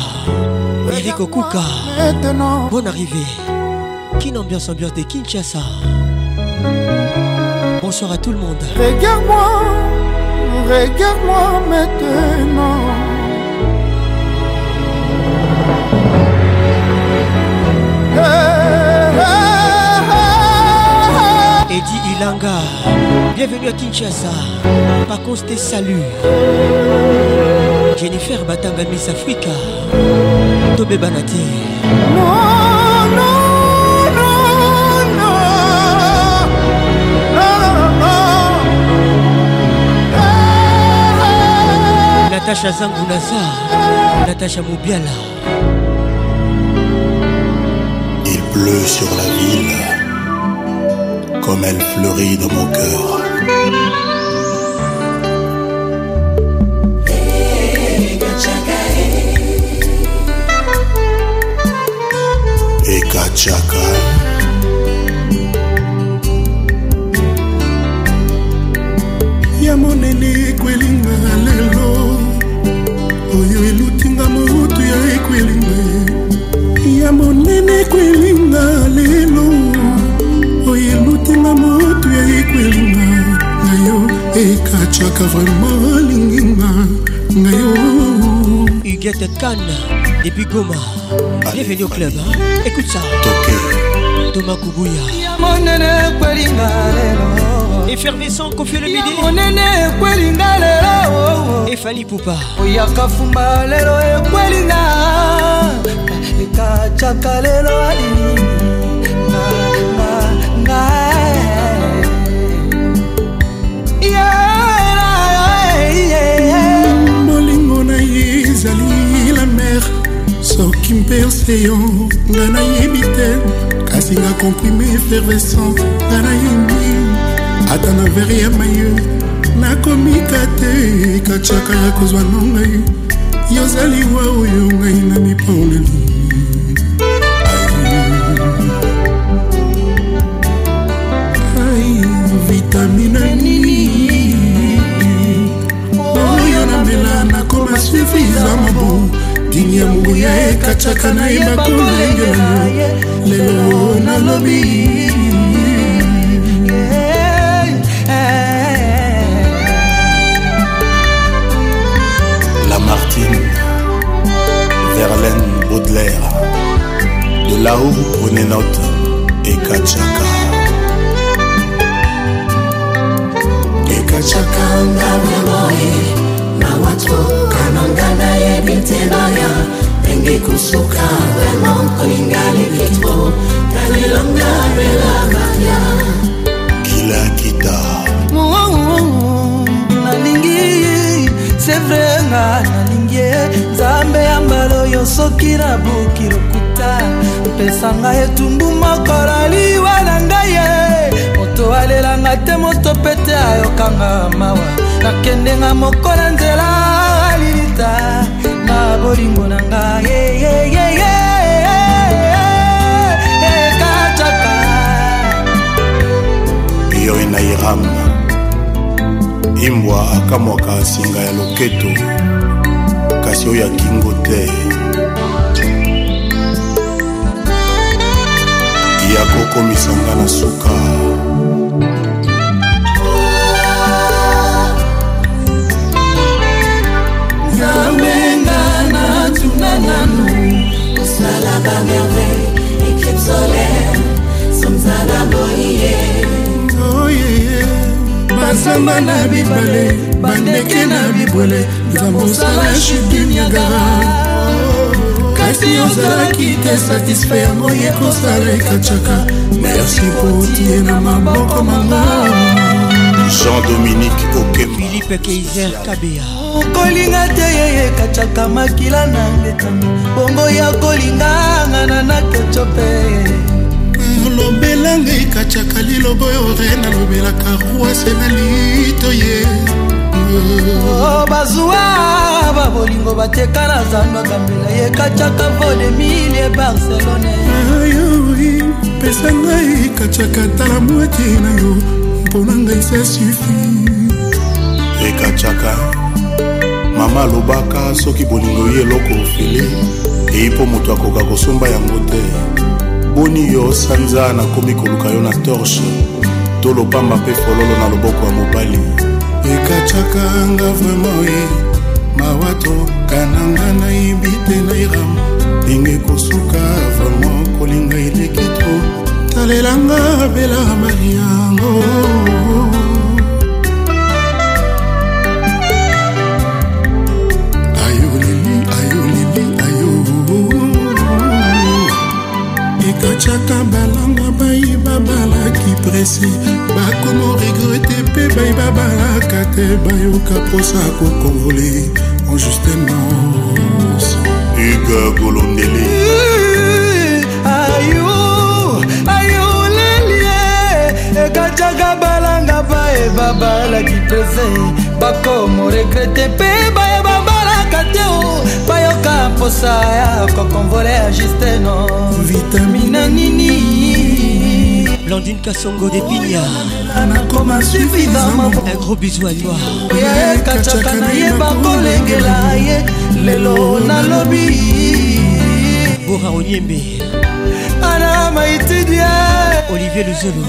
Eric Okuka. Bonne arrivée. Kin ambiance ambiance de Kinshasa. Bonsoir à tout le monde. Regarde-moi, regarde-moi maintenant. Eddy Ilanga, bienvenue à Kinshasa. Pacos te salue. Jennifer Batanga Miss Africa, Tobé Banate. Non, non, non, non. Natacha Zangunaza, Natacha Moubiala. Il pleut sur la ville. comme elle fleurit dans mon cœur. Eka Chaka. ya monene ekwelinga lelo oyo elutinga mobutu ya ekwelinga ya monene ekwelinga lelo nabebisaka vraimen alinginga ngai huguette kane depuis goma bienvenue au club hein. écoute ça toma kubuya monene ekwelinga lelo efervescent kofie le midi monene ekwelinga lelo efali pupa oyaka fumba lelo ekwelinga ekataka lelo alinginga ezali la mer soki mperse yo nga nayebi te kasi nga komprime efervescent nga nayebi ata na vere ya maye nakomika te katiaka ya kozwa na ngai yozali wa oyo ngai na miponeli masufizama bo dini ya mungu ya ekachaka na yebakolengelamu lelo nalobi Lamartine, Verlaine Baudelaire, de là-haut prenez note et Kachaka. Kachaka na wemoe na watu nayebi te baya ndenge kosuka vraimen kolingali kitro talelanga bela baya kila kita nalingi sevre nga nalingi nzambe ya mbala oyo soki nabuki lokuta mpesanga etumbu mokolo liwa na ngai ye moto alelanga te moto pete ayokanga mawa nakendenga moko na nzela bolingo na nga kacaka yo na iram imbwa akamwaka singa ya loketo kasi oyo akingo te ya kokomisanga na suka à ta merveille, éclipse solaire, Somzana Boye. bazamba na bibale bandeke na bibwele nzambe osala chutiniagara kasi ozalaki te satisfa yango ye kosaleka caka merci po otie na maboko mangama jean-dominique okemphilipe keiser kabea okolinga te yeye kacaka makila na letami bongo ya kolinganga na nakeco mpe lobela ngai katiaka liloba oyo re nalobelaka rwase na lito ye oh, bazwa babolingo bateka na zando kambela ye katiaka vodemilie barcelone pesa ngai katiaka tala mwati na yo mpo na ngai se sufi ekacaka mama alobaka soki bolingo ye eloko ofele eyi mpo moto akoka kosomba yango te boni yo sanza nakomi koluka yo na torshe to lopamba mpe fololo na loboko ya mobali ekacaka nga vraimen ye mawa tokananga nayebi te na iram ndenge kosuka vraimen kolinga eleki tro talelanga bela mariango ayolili ayolili ayo ekacaka balanga bayeba balaki presi bakomo regrete mpe bayeba balaka te bayoka mposa kokonvole en justemaos ega golondeli babalaki prese bakomo regrete mpe baya babalaka te o bayoka mposa ya kokonvole ya justeno vitamina nini blandine kasongo de pinia nakoma suividama un gros bisou à toi yekacaka eh, na ye bakolengela ye lelo nalobi bora onyembe ana maitidia olivier luzelo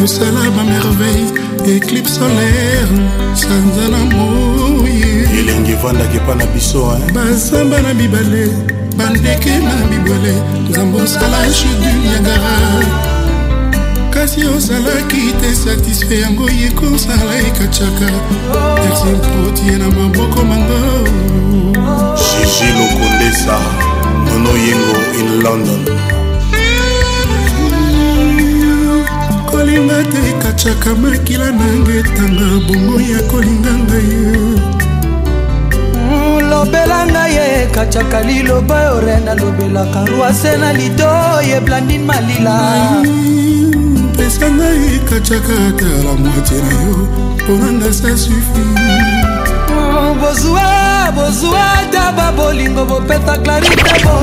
yosala bamerveille eklipe solaire sanzala moye elenge evandaki epa na biso bazamba na mibale bandeke na bibwele nzambe osala chudu niagara kasi ozalaki te satisfai yango ye kosala ekacaka ersimpotie na maboko mango gigi lokondesa nono yengo in london kolinga te kacaka makila nanga etanga bongo ya kolinga ngai lobela ngai ye kacaka liloba yo re nalobelaka rwase na lido ye blandine malila pesa ngai kacaka tala mwate na yo mponanga sa sufi oh, bozwa bozwa taba bolingo bopeta clarite bo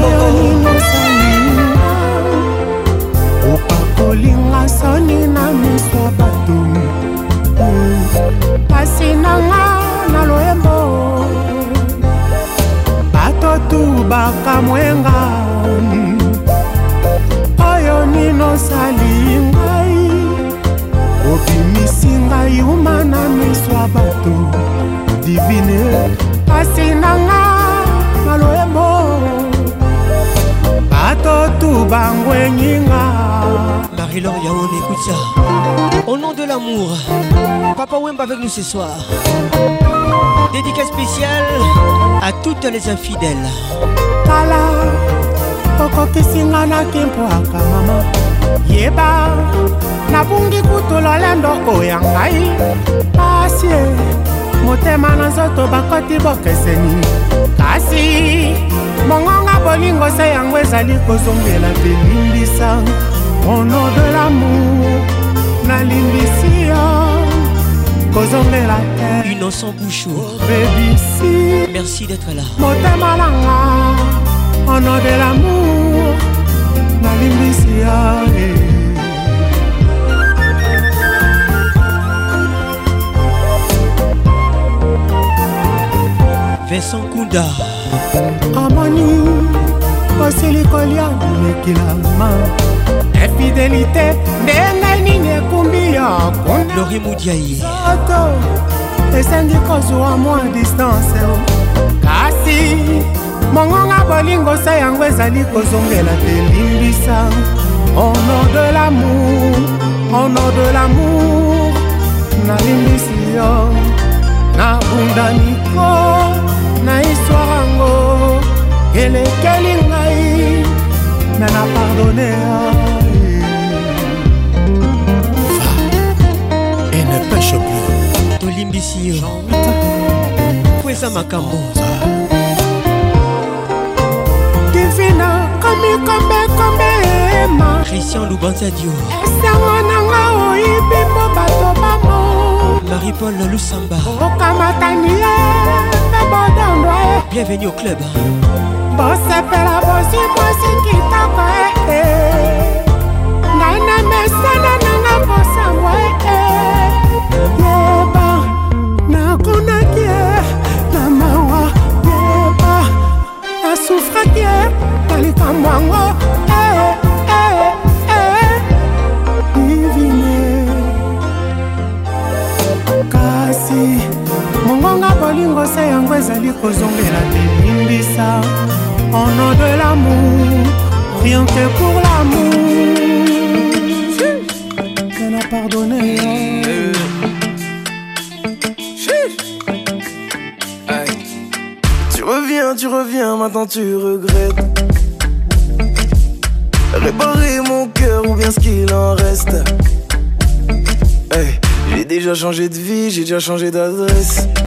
nanga soni na miso ya bato pasi eh, nanga na loyembo bato tubaka mwenga oyo ninosali ngai obimisi ngai uma na miso ya bato divine pasi nanga na loyembo bato tubangwenyinga Marie-Laure Yaon, écoute ça. Au nom de l'amour, Papa Wemba avec nous ce soir. Dédicace spéciale à toutes les infidèles. Kala, okokisinga nakimbwaka yeba nabungi kutula lendo oya ngai pasi motema na nzoto bakoti bokeseni kasi mongonga bolingo se yango ezali kozongela te limbisa au nom de l'amour nalimbisi yo kozongela te innocent bouchour bebisi merci d'être là motema nanga au nom de l'amour nalimbisi yo eh. Vincent Kunda amoni osili kolia kolekila ma ya fidelité ndenge nini ekumbi ya lori mudiai esengi kozwa mwa distance kasi mongonga bolingosa yango ezali kozongela te limbisa honor de lamour honor de lamour nalimbisi yo nabundaniko na histoire yango elekeli ngai me na pardone yo limbisi yo kweza makambo divina komikombekombema christian lubanzadio esango nanga oyibimbo bato bamo marie-paul lusamba okamatani ye mpe bodondo e bienvenu au club bosepela bozwi mwasi kitoko e ngai na mesana nanga mbosangwa e mwango eh, eh, eh. divine kasi mongonga bolingo se yango ezali kozongela te limbisa ono de lamour rien que pour l'amour je pardonné Tu reviens, tu reviens, maintenant tu reviens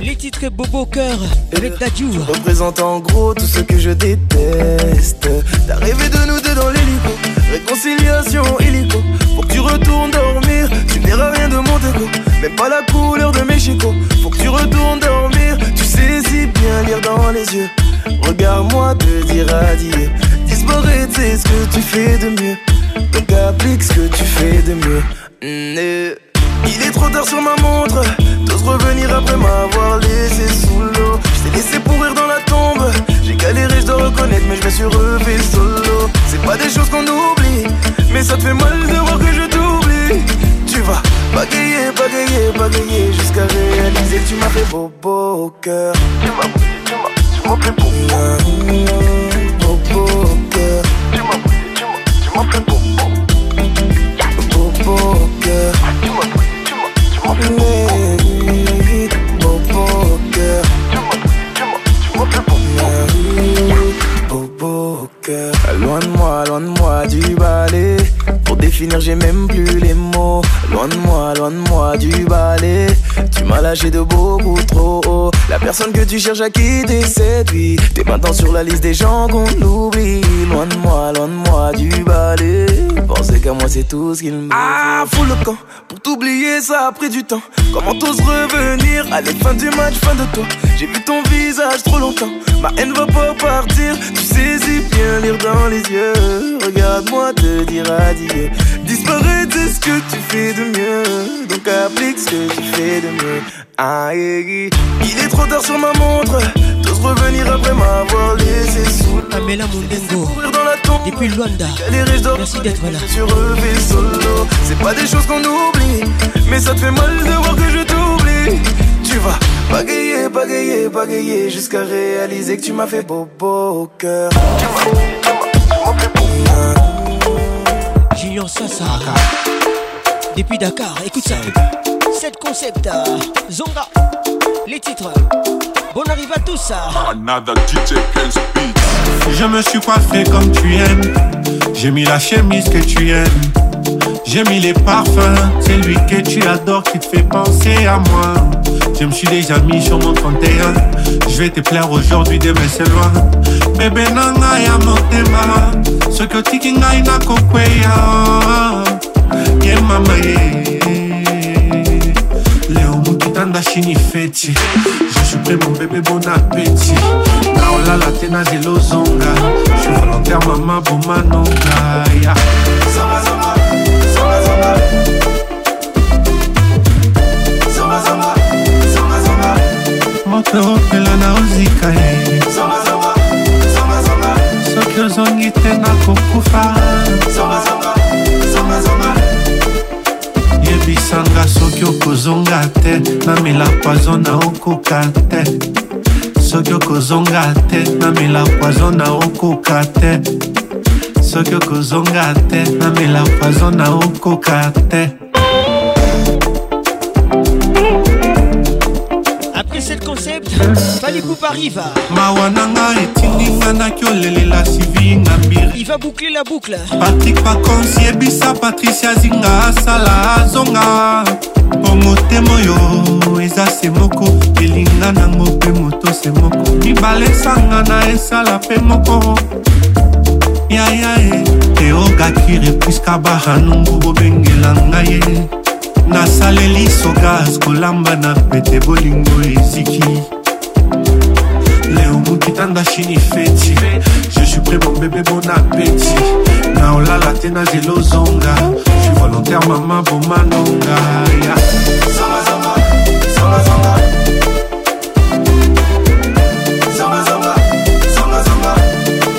Les titres Bobo Cœur avec Tadjou. Représentant en gros tout ce que je déteste. Loin de moi, loin de moi du balai. Pour définir, j'ai même plus les mots. Loin de moi, loin de moi du balai. Tu m'as lâché de beaucoup trop haut. La personne que tu cherches à quitter vie, T'es maintenant sur la liste des gens qu'on oublie. Loin de moi, loin de moi du balai. Pensez qu'à moi, c'est tout ce qu'il me. Ah, fous le camp. Pour t'oublier, ça a pris du temps. Comment t'oses revenir à la fin du match, fin de toi. J'ai vu ton visage trop longtemps. Ma haine va pas partir. Tu saisis bien lire dans les yeux. Regarde-moi te dire adieu. Disparais de ce que tu fais de mieux. Donc applique ce que tu fais de mieux. Il est trop tard sur ma montre, d'ose revenir après m'avoir laissé sous. la tombe depuis Luanda, merci d'être là. solo, c'est pas des choses qu'on oublie, mais ça te fait mal de voir que je t'oublie. Tu vas bagayer, bagayer, bagayer jusqu'à réaliser que tu m'as fait bobo au cœur. Julien ça. depuis Dakar, écoute ça. Cette Concept, euh, Zonga, les titres. Euh, bon arrive à tout euh. Another Je me suis coiffé comme tu aimes. J'ai mis la chemise que tu aimes. J'ai mis les parfums, c'est lui que tu adores qui te fait penser à moi. Je me suis déjà mis sur mon 31. Je vais te plaire aujourd'hui, demain c'est loin. Bébé nanga ya motema, soki otikingai nakokweya ye mama ye. kitanda chini feti jesupre mon bebe bon apeti naolala te nazela ozonga je volontaire mama bomanonga ya moto opela na ozika ye soki ozongi te nakokufa yebisanga soki okozonga te namela poizo na okoka te soki okozonga te namela poizo na okoka te soki okozonga te namela poizo na okoka te club balikupa arriva mawa na nga etindinga naki olelela sivi ngambiri iva boucle la boucle patrik pakonsi yebisa patricia zinga asala azonga mpo motema oyo eza se moko elinga nango mpe moto se moko mibale esangana esala mpe moko yayae teogakire puiska bahanungu bobengela ngai ye nasaleli sokas kolamba na pete bolingo eziki leo mokitanda chini feti je suis prêt mon bébé bon appétit na olala te na zelo ozonga suis volontaire mama bomanonga yeah. zonga, zonga, zonga, zonga.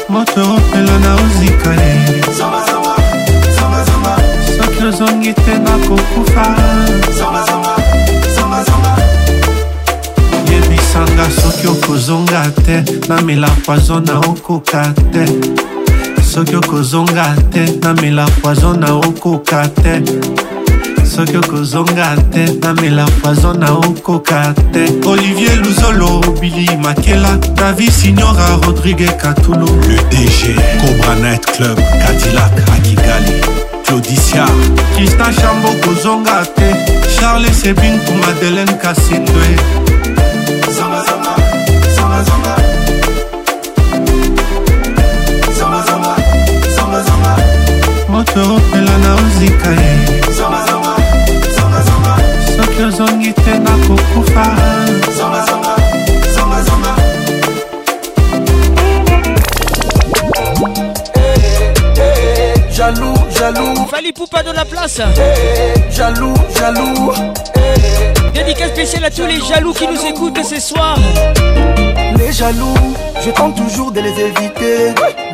moto opela na ozikale mingi te nakokufa yebisanga soki okozonga te namela poizo na okoka te soki okozonga te namela poizo na okoka te soki okozonga te namela poizo na okoka te olivier luzolo bili makela davi signora rodrigue katulu le dg cobranet club cadillac akigali claudicia krista shambo kozonga te charles sebin ku madeleine kasindwe moto opela na ozika ye soki ozongi te nakokufa eh, eh, eh, jaloux jaloux. Fali Poupa de la place. Eh, jaloux, jaloux. Hey. Eh, Dédicace eh, spéciale à tous les jaloux qui nous écoutent ce soir. Les jaloux, je tente toujours de les éviter.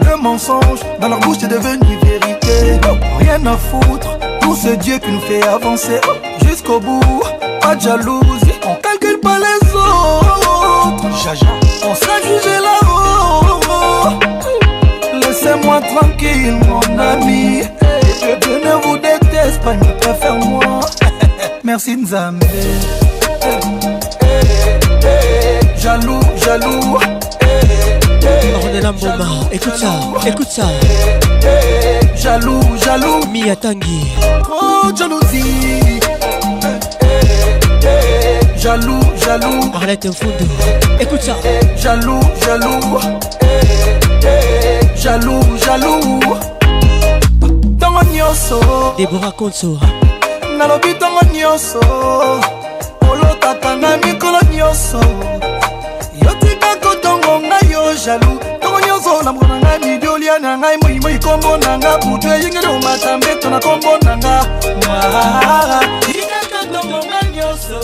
Le mensonge dans leur bouche est devenu vérité. Rien à foutre tout ce Dieu qui nous fait avancer jusqu'au bout. Pas de jalousie, on calcule pas les autres. Jaja, on sera jugé là-haut. Laissez-moi tranquille, mon ami vous déteste, pas ni préfère moi. Merci Nzambe. Jaloux, jaloux. Ornella Mboma, écoute ça, écoute ça. Jaloux, jaloux. Mia Tangi. Trop oh, de jalousie. Jaloux, jaloux. de Mfoudou, écoute ça. Jaloux, jaloux. Jaloux, jaloux. nyonso debora konso nalobi ntongo nyonso olotaka na mikolo nyonso yotika kotongo ngai yo jalu ntongo nyonso namoka na ngai midiolia na ngai moimoi kombo na nga butu eyingeli omata mbeto na kombo na nga ah, yotika kotongo ngai nyonso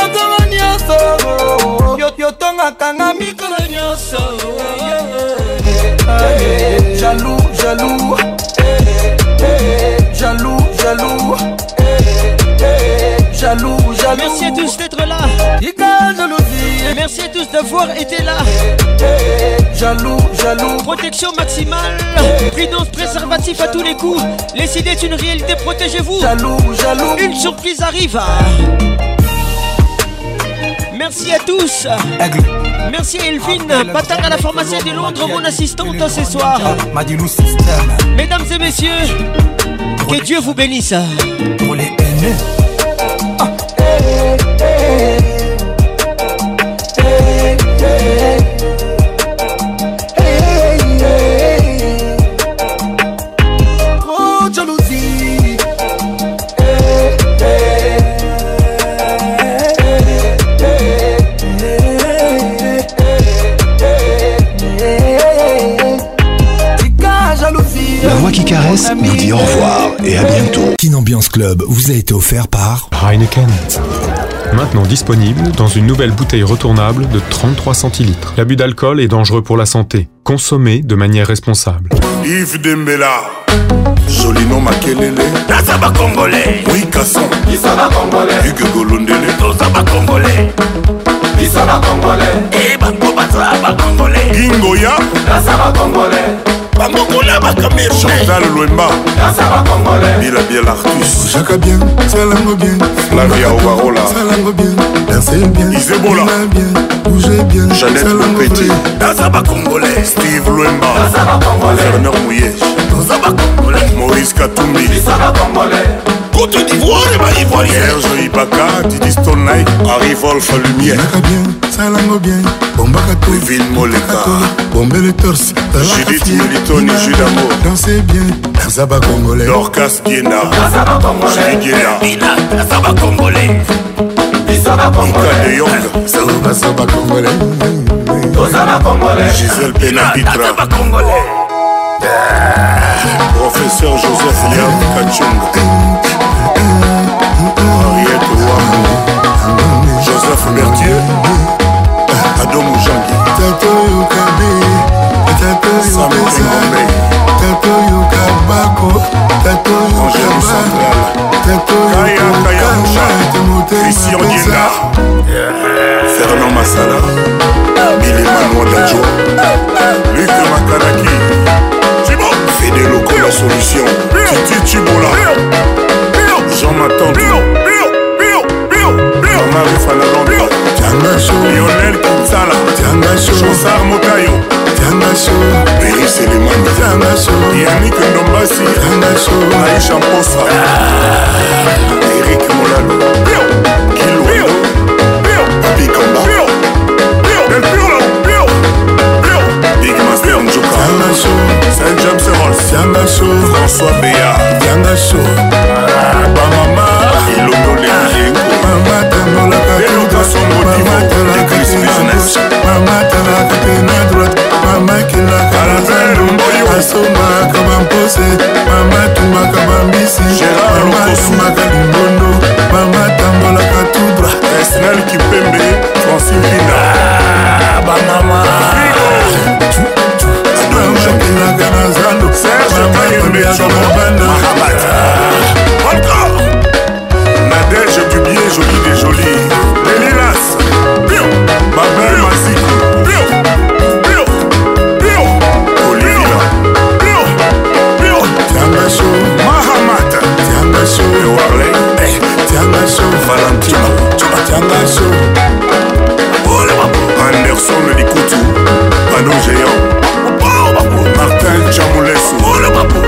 atongo ah, nyonso yotongaka nga mikolo nyonso ah, jalu Eh, eh, jaloux, jaloux, jaloux, eh, jaloux, jaloux. Merci à tous d'être là. Merci à tous d'avoir été là. Jaloux, jaloux. Protection maximale. Prudence préservatif à tous les coups. Les idées sont une réalité, protégez-vous. Jaloux, jaloux. Une surprise arrive. Merci à tous. Merci à Elvin, Patin à la pharmacie de Londres, mon assistante ce soir. Mesdames et messieurs, que Dieu vous bénisse. Pour les nous dit au revoir et à bientôt. Kin Ambiance Club vous a été offert par Heineken. Maintenant disponible dans une nouvelle bouteille retournable de 33 centilitres. L'abus d'alcool est dangereux pour la santé. Consommez de manière responsable. Yves Oui, bamongola bacamerounbilabiel artusjaka bien salango bien flavia obarola salango bien danser bien isebola bien bouger bien janet petit daza bacongolais steve lwemba ferner mouyege moris katumbi Côte d'Ivoire et ma ivoirienne Serge Ibaka, Didi Stone Night, Harry Wolf Lumière Naka bien, salango bien, bombaka tout Ville Moleka, bombe le torse Judith Melitoni, Judamo Dansez bien, Nazaba Congolais Dorcas Guiena, Nazaba Congolais Guiena, Ina, Nazaba Congolais Ika de Yong Soba Soba Congolais Ozaba Congolais Gisèle Benabitra Nazaba Congolais Professeur Joseph Liam Kachunga Henriette Wamou Joseph Berthier Adomou Jangi Tato Yokabe Tato Yokabe Tato Yokabako Tato Yokaba Tato Yokaba Christian Dienga Fernand Massala Billy Manuel Dadjo Luc Makanaki Fede Loco la solution Titi Chibola Jean Matante Marie Fanaland Tianga Show Lionel Kinsala Tianga Show Chansar Motayo Tianga Show Béry Selemani Tianga Show Yannick Ndombasi Tianga Show Aïcha Mposa Eric ah. Molalo Kilo Bikamba Yanga Show Saint James Rolls Yanga Show François Béa Yanga Show ah, Bamama Elongole Yengo Mama tangolaka Eluka Songo Divo Église Business Mama talaka pe na droite Mama kilaka Alain Lumboyo Asombaka bampose Mama tumaka bambisi Mama tumaka limbondo Mama tambolaka tout droit Esnel Kipembe Francine Pina ah, Bamama Frigo makelaka na zando mamaaka mobanda encore nadege du bien joli de joli delilas babel masiko tiangaso mahamat tiangaso ewarle tiangaso valentino tiangaso anderson likutu pano géant pour Martin Chamolesu oloba pour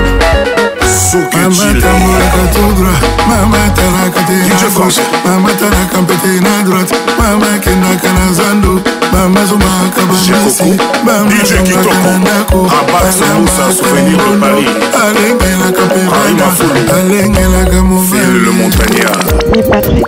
mamatanaka tout droit mamatanaka te mamatanaka mpete na droite mama kendaka na zando mama zombaka bamasi bamadongaka na ndako alengelaka mpe alengelaka mobali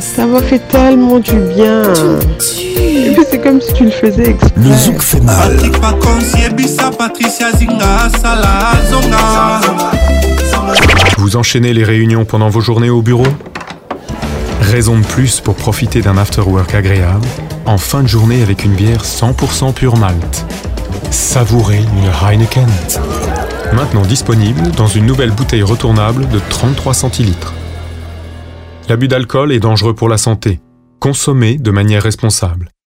ça m'a fait tellement du bien. c'est comme si tu le faisais Le zouk fait mal. Vous enchaînez les réunions pendant vos journées au bureau Raison de plus pour profiter d'un afterwork agréable, en fin de journée avec une bière 100% pure malt. Savourez une Heineken. Maintenant disponible dans une nouvelle bouteille retournable de 33 centilitres. L'abus d'alcool est dangereux pour la santé. Consommez de manière responsable.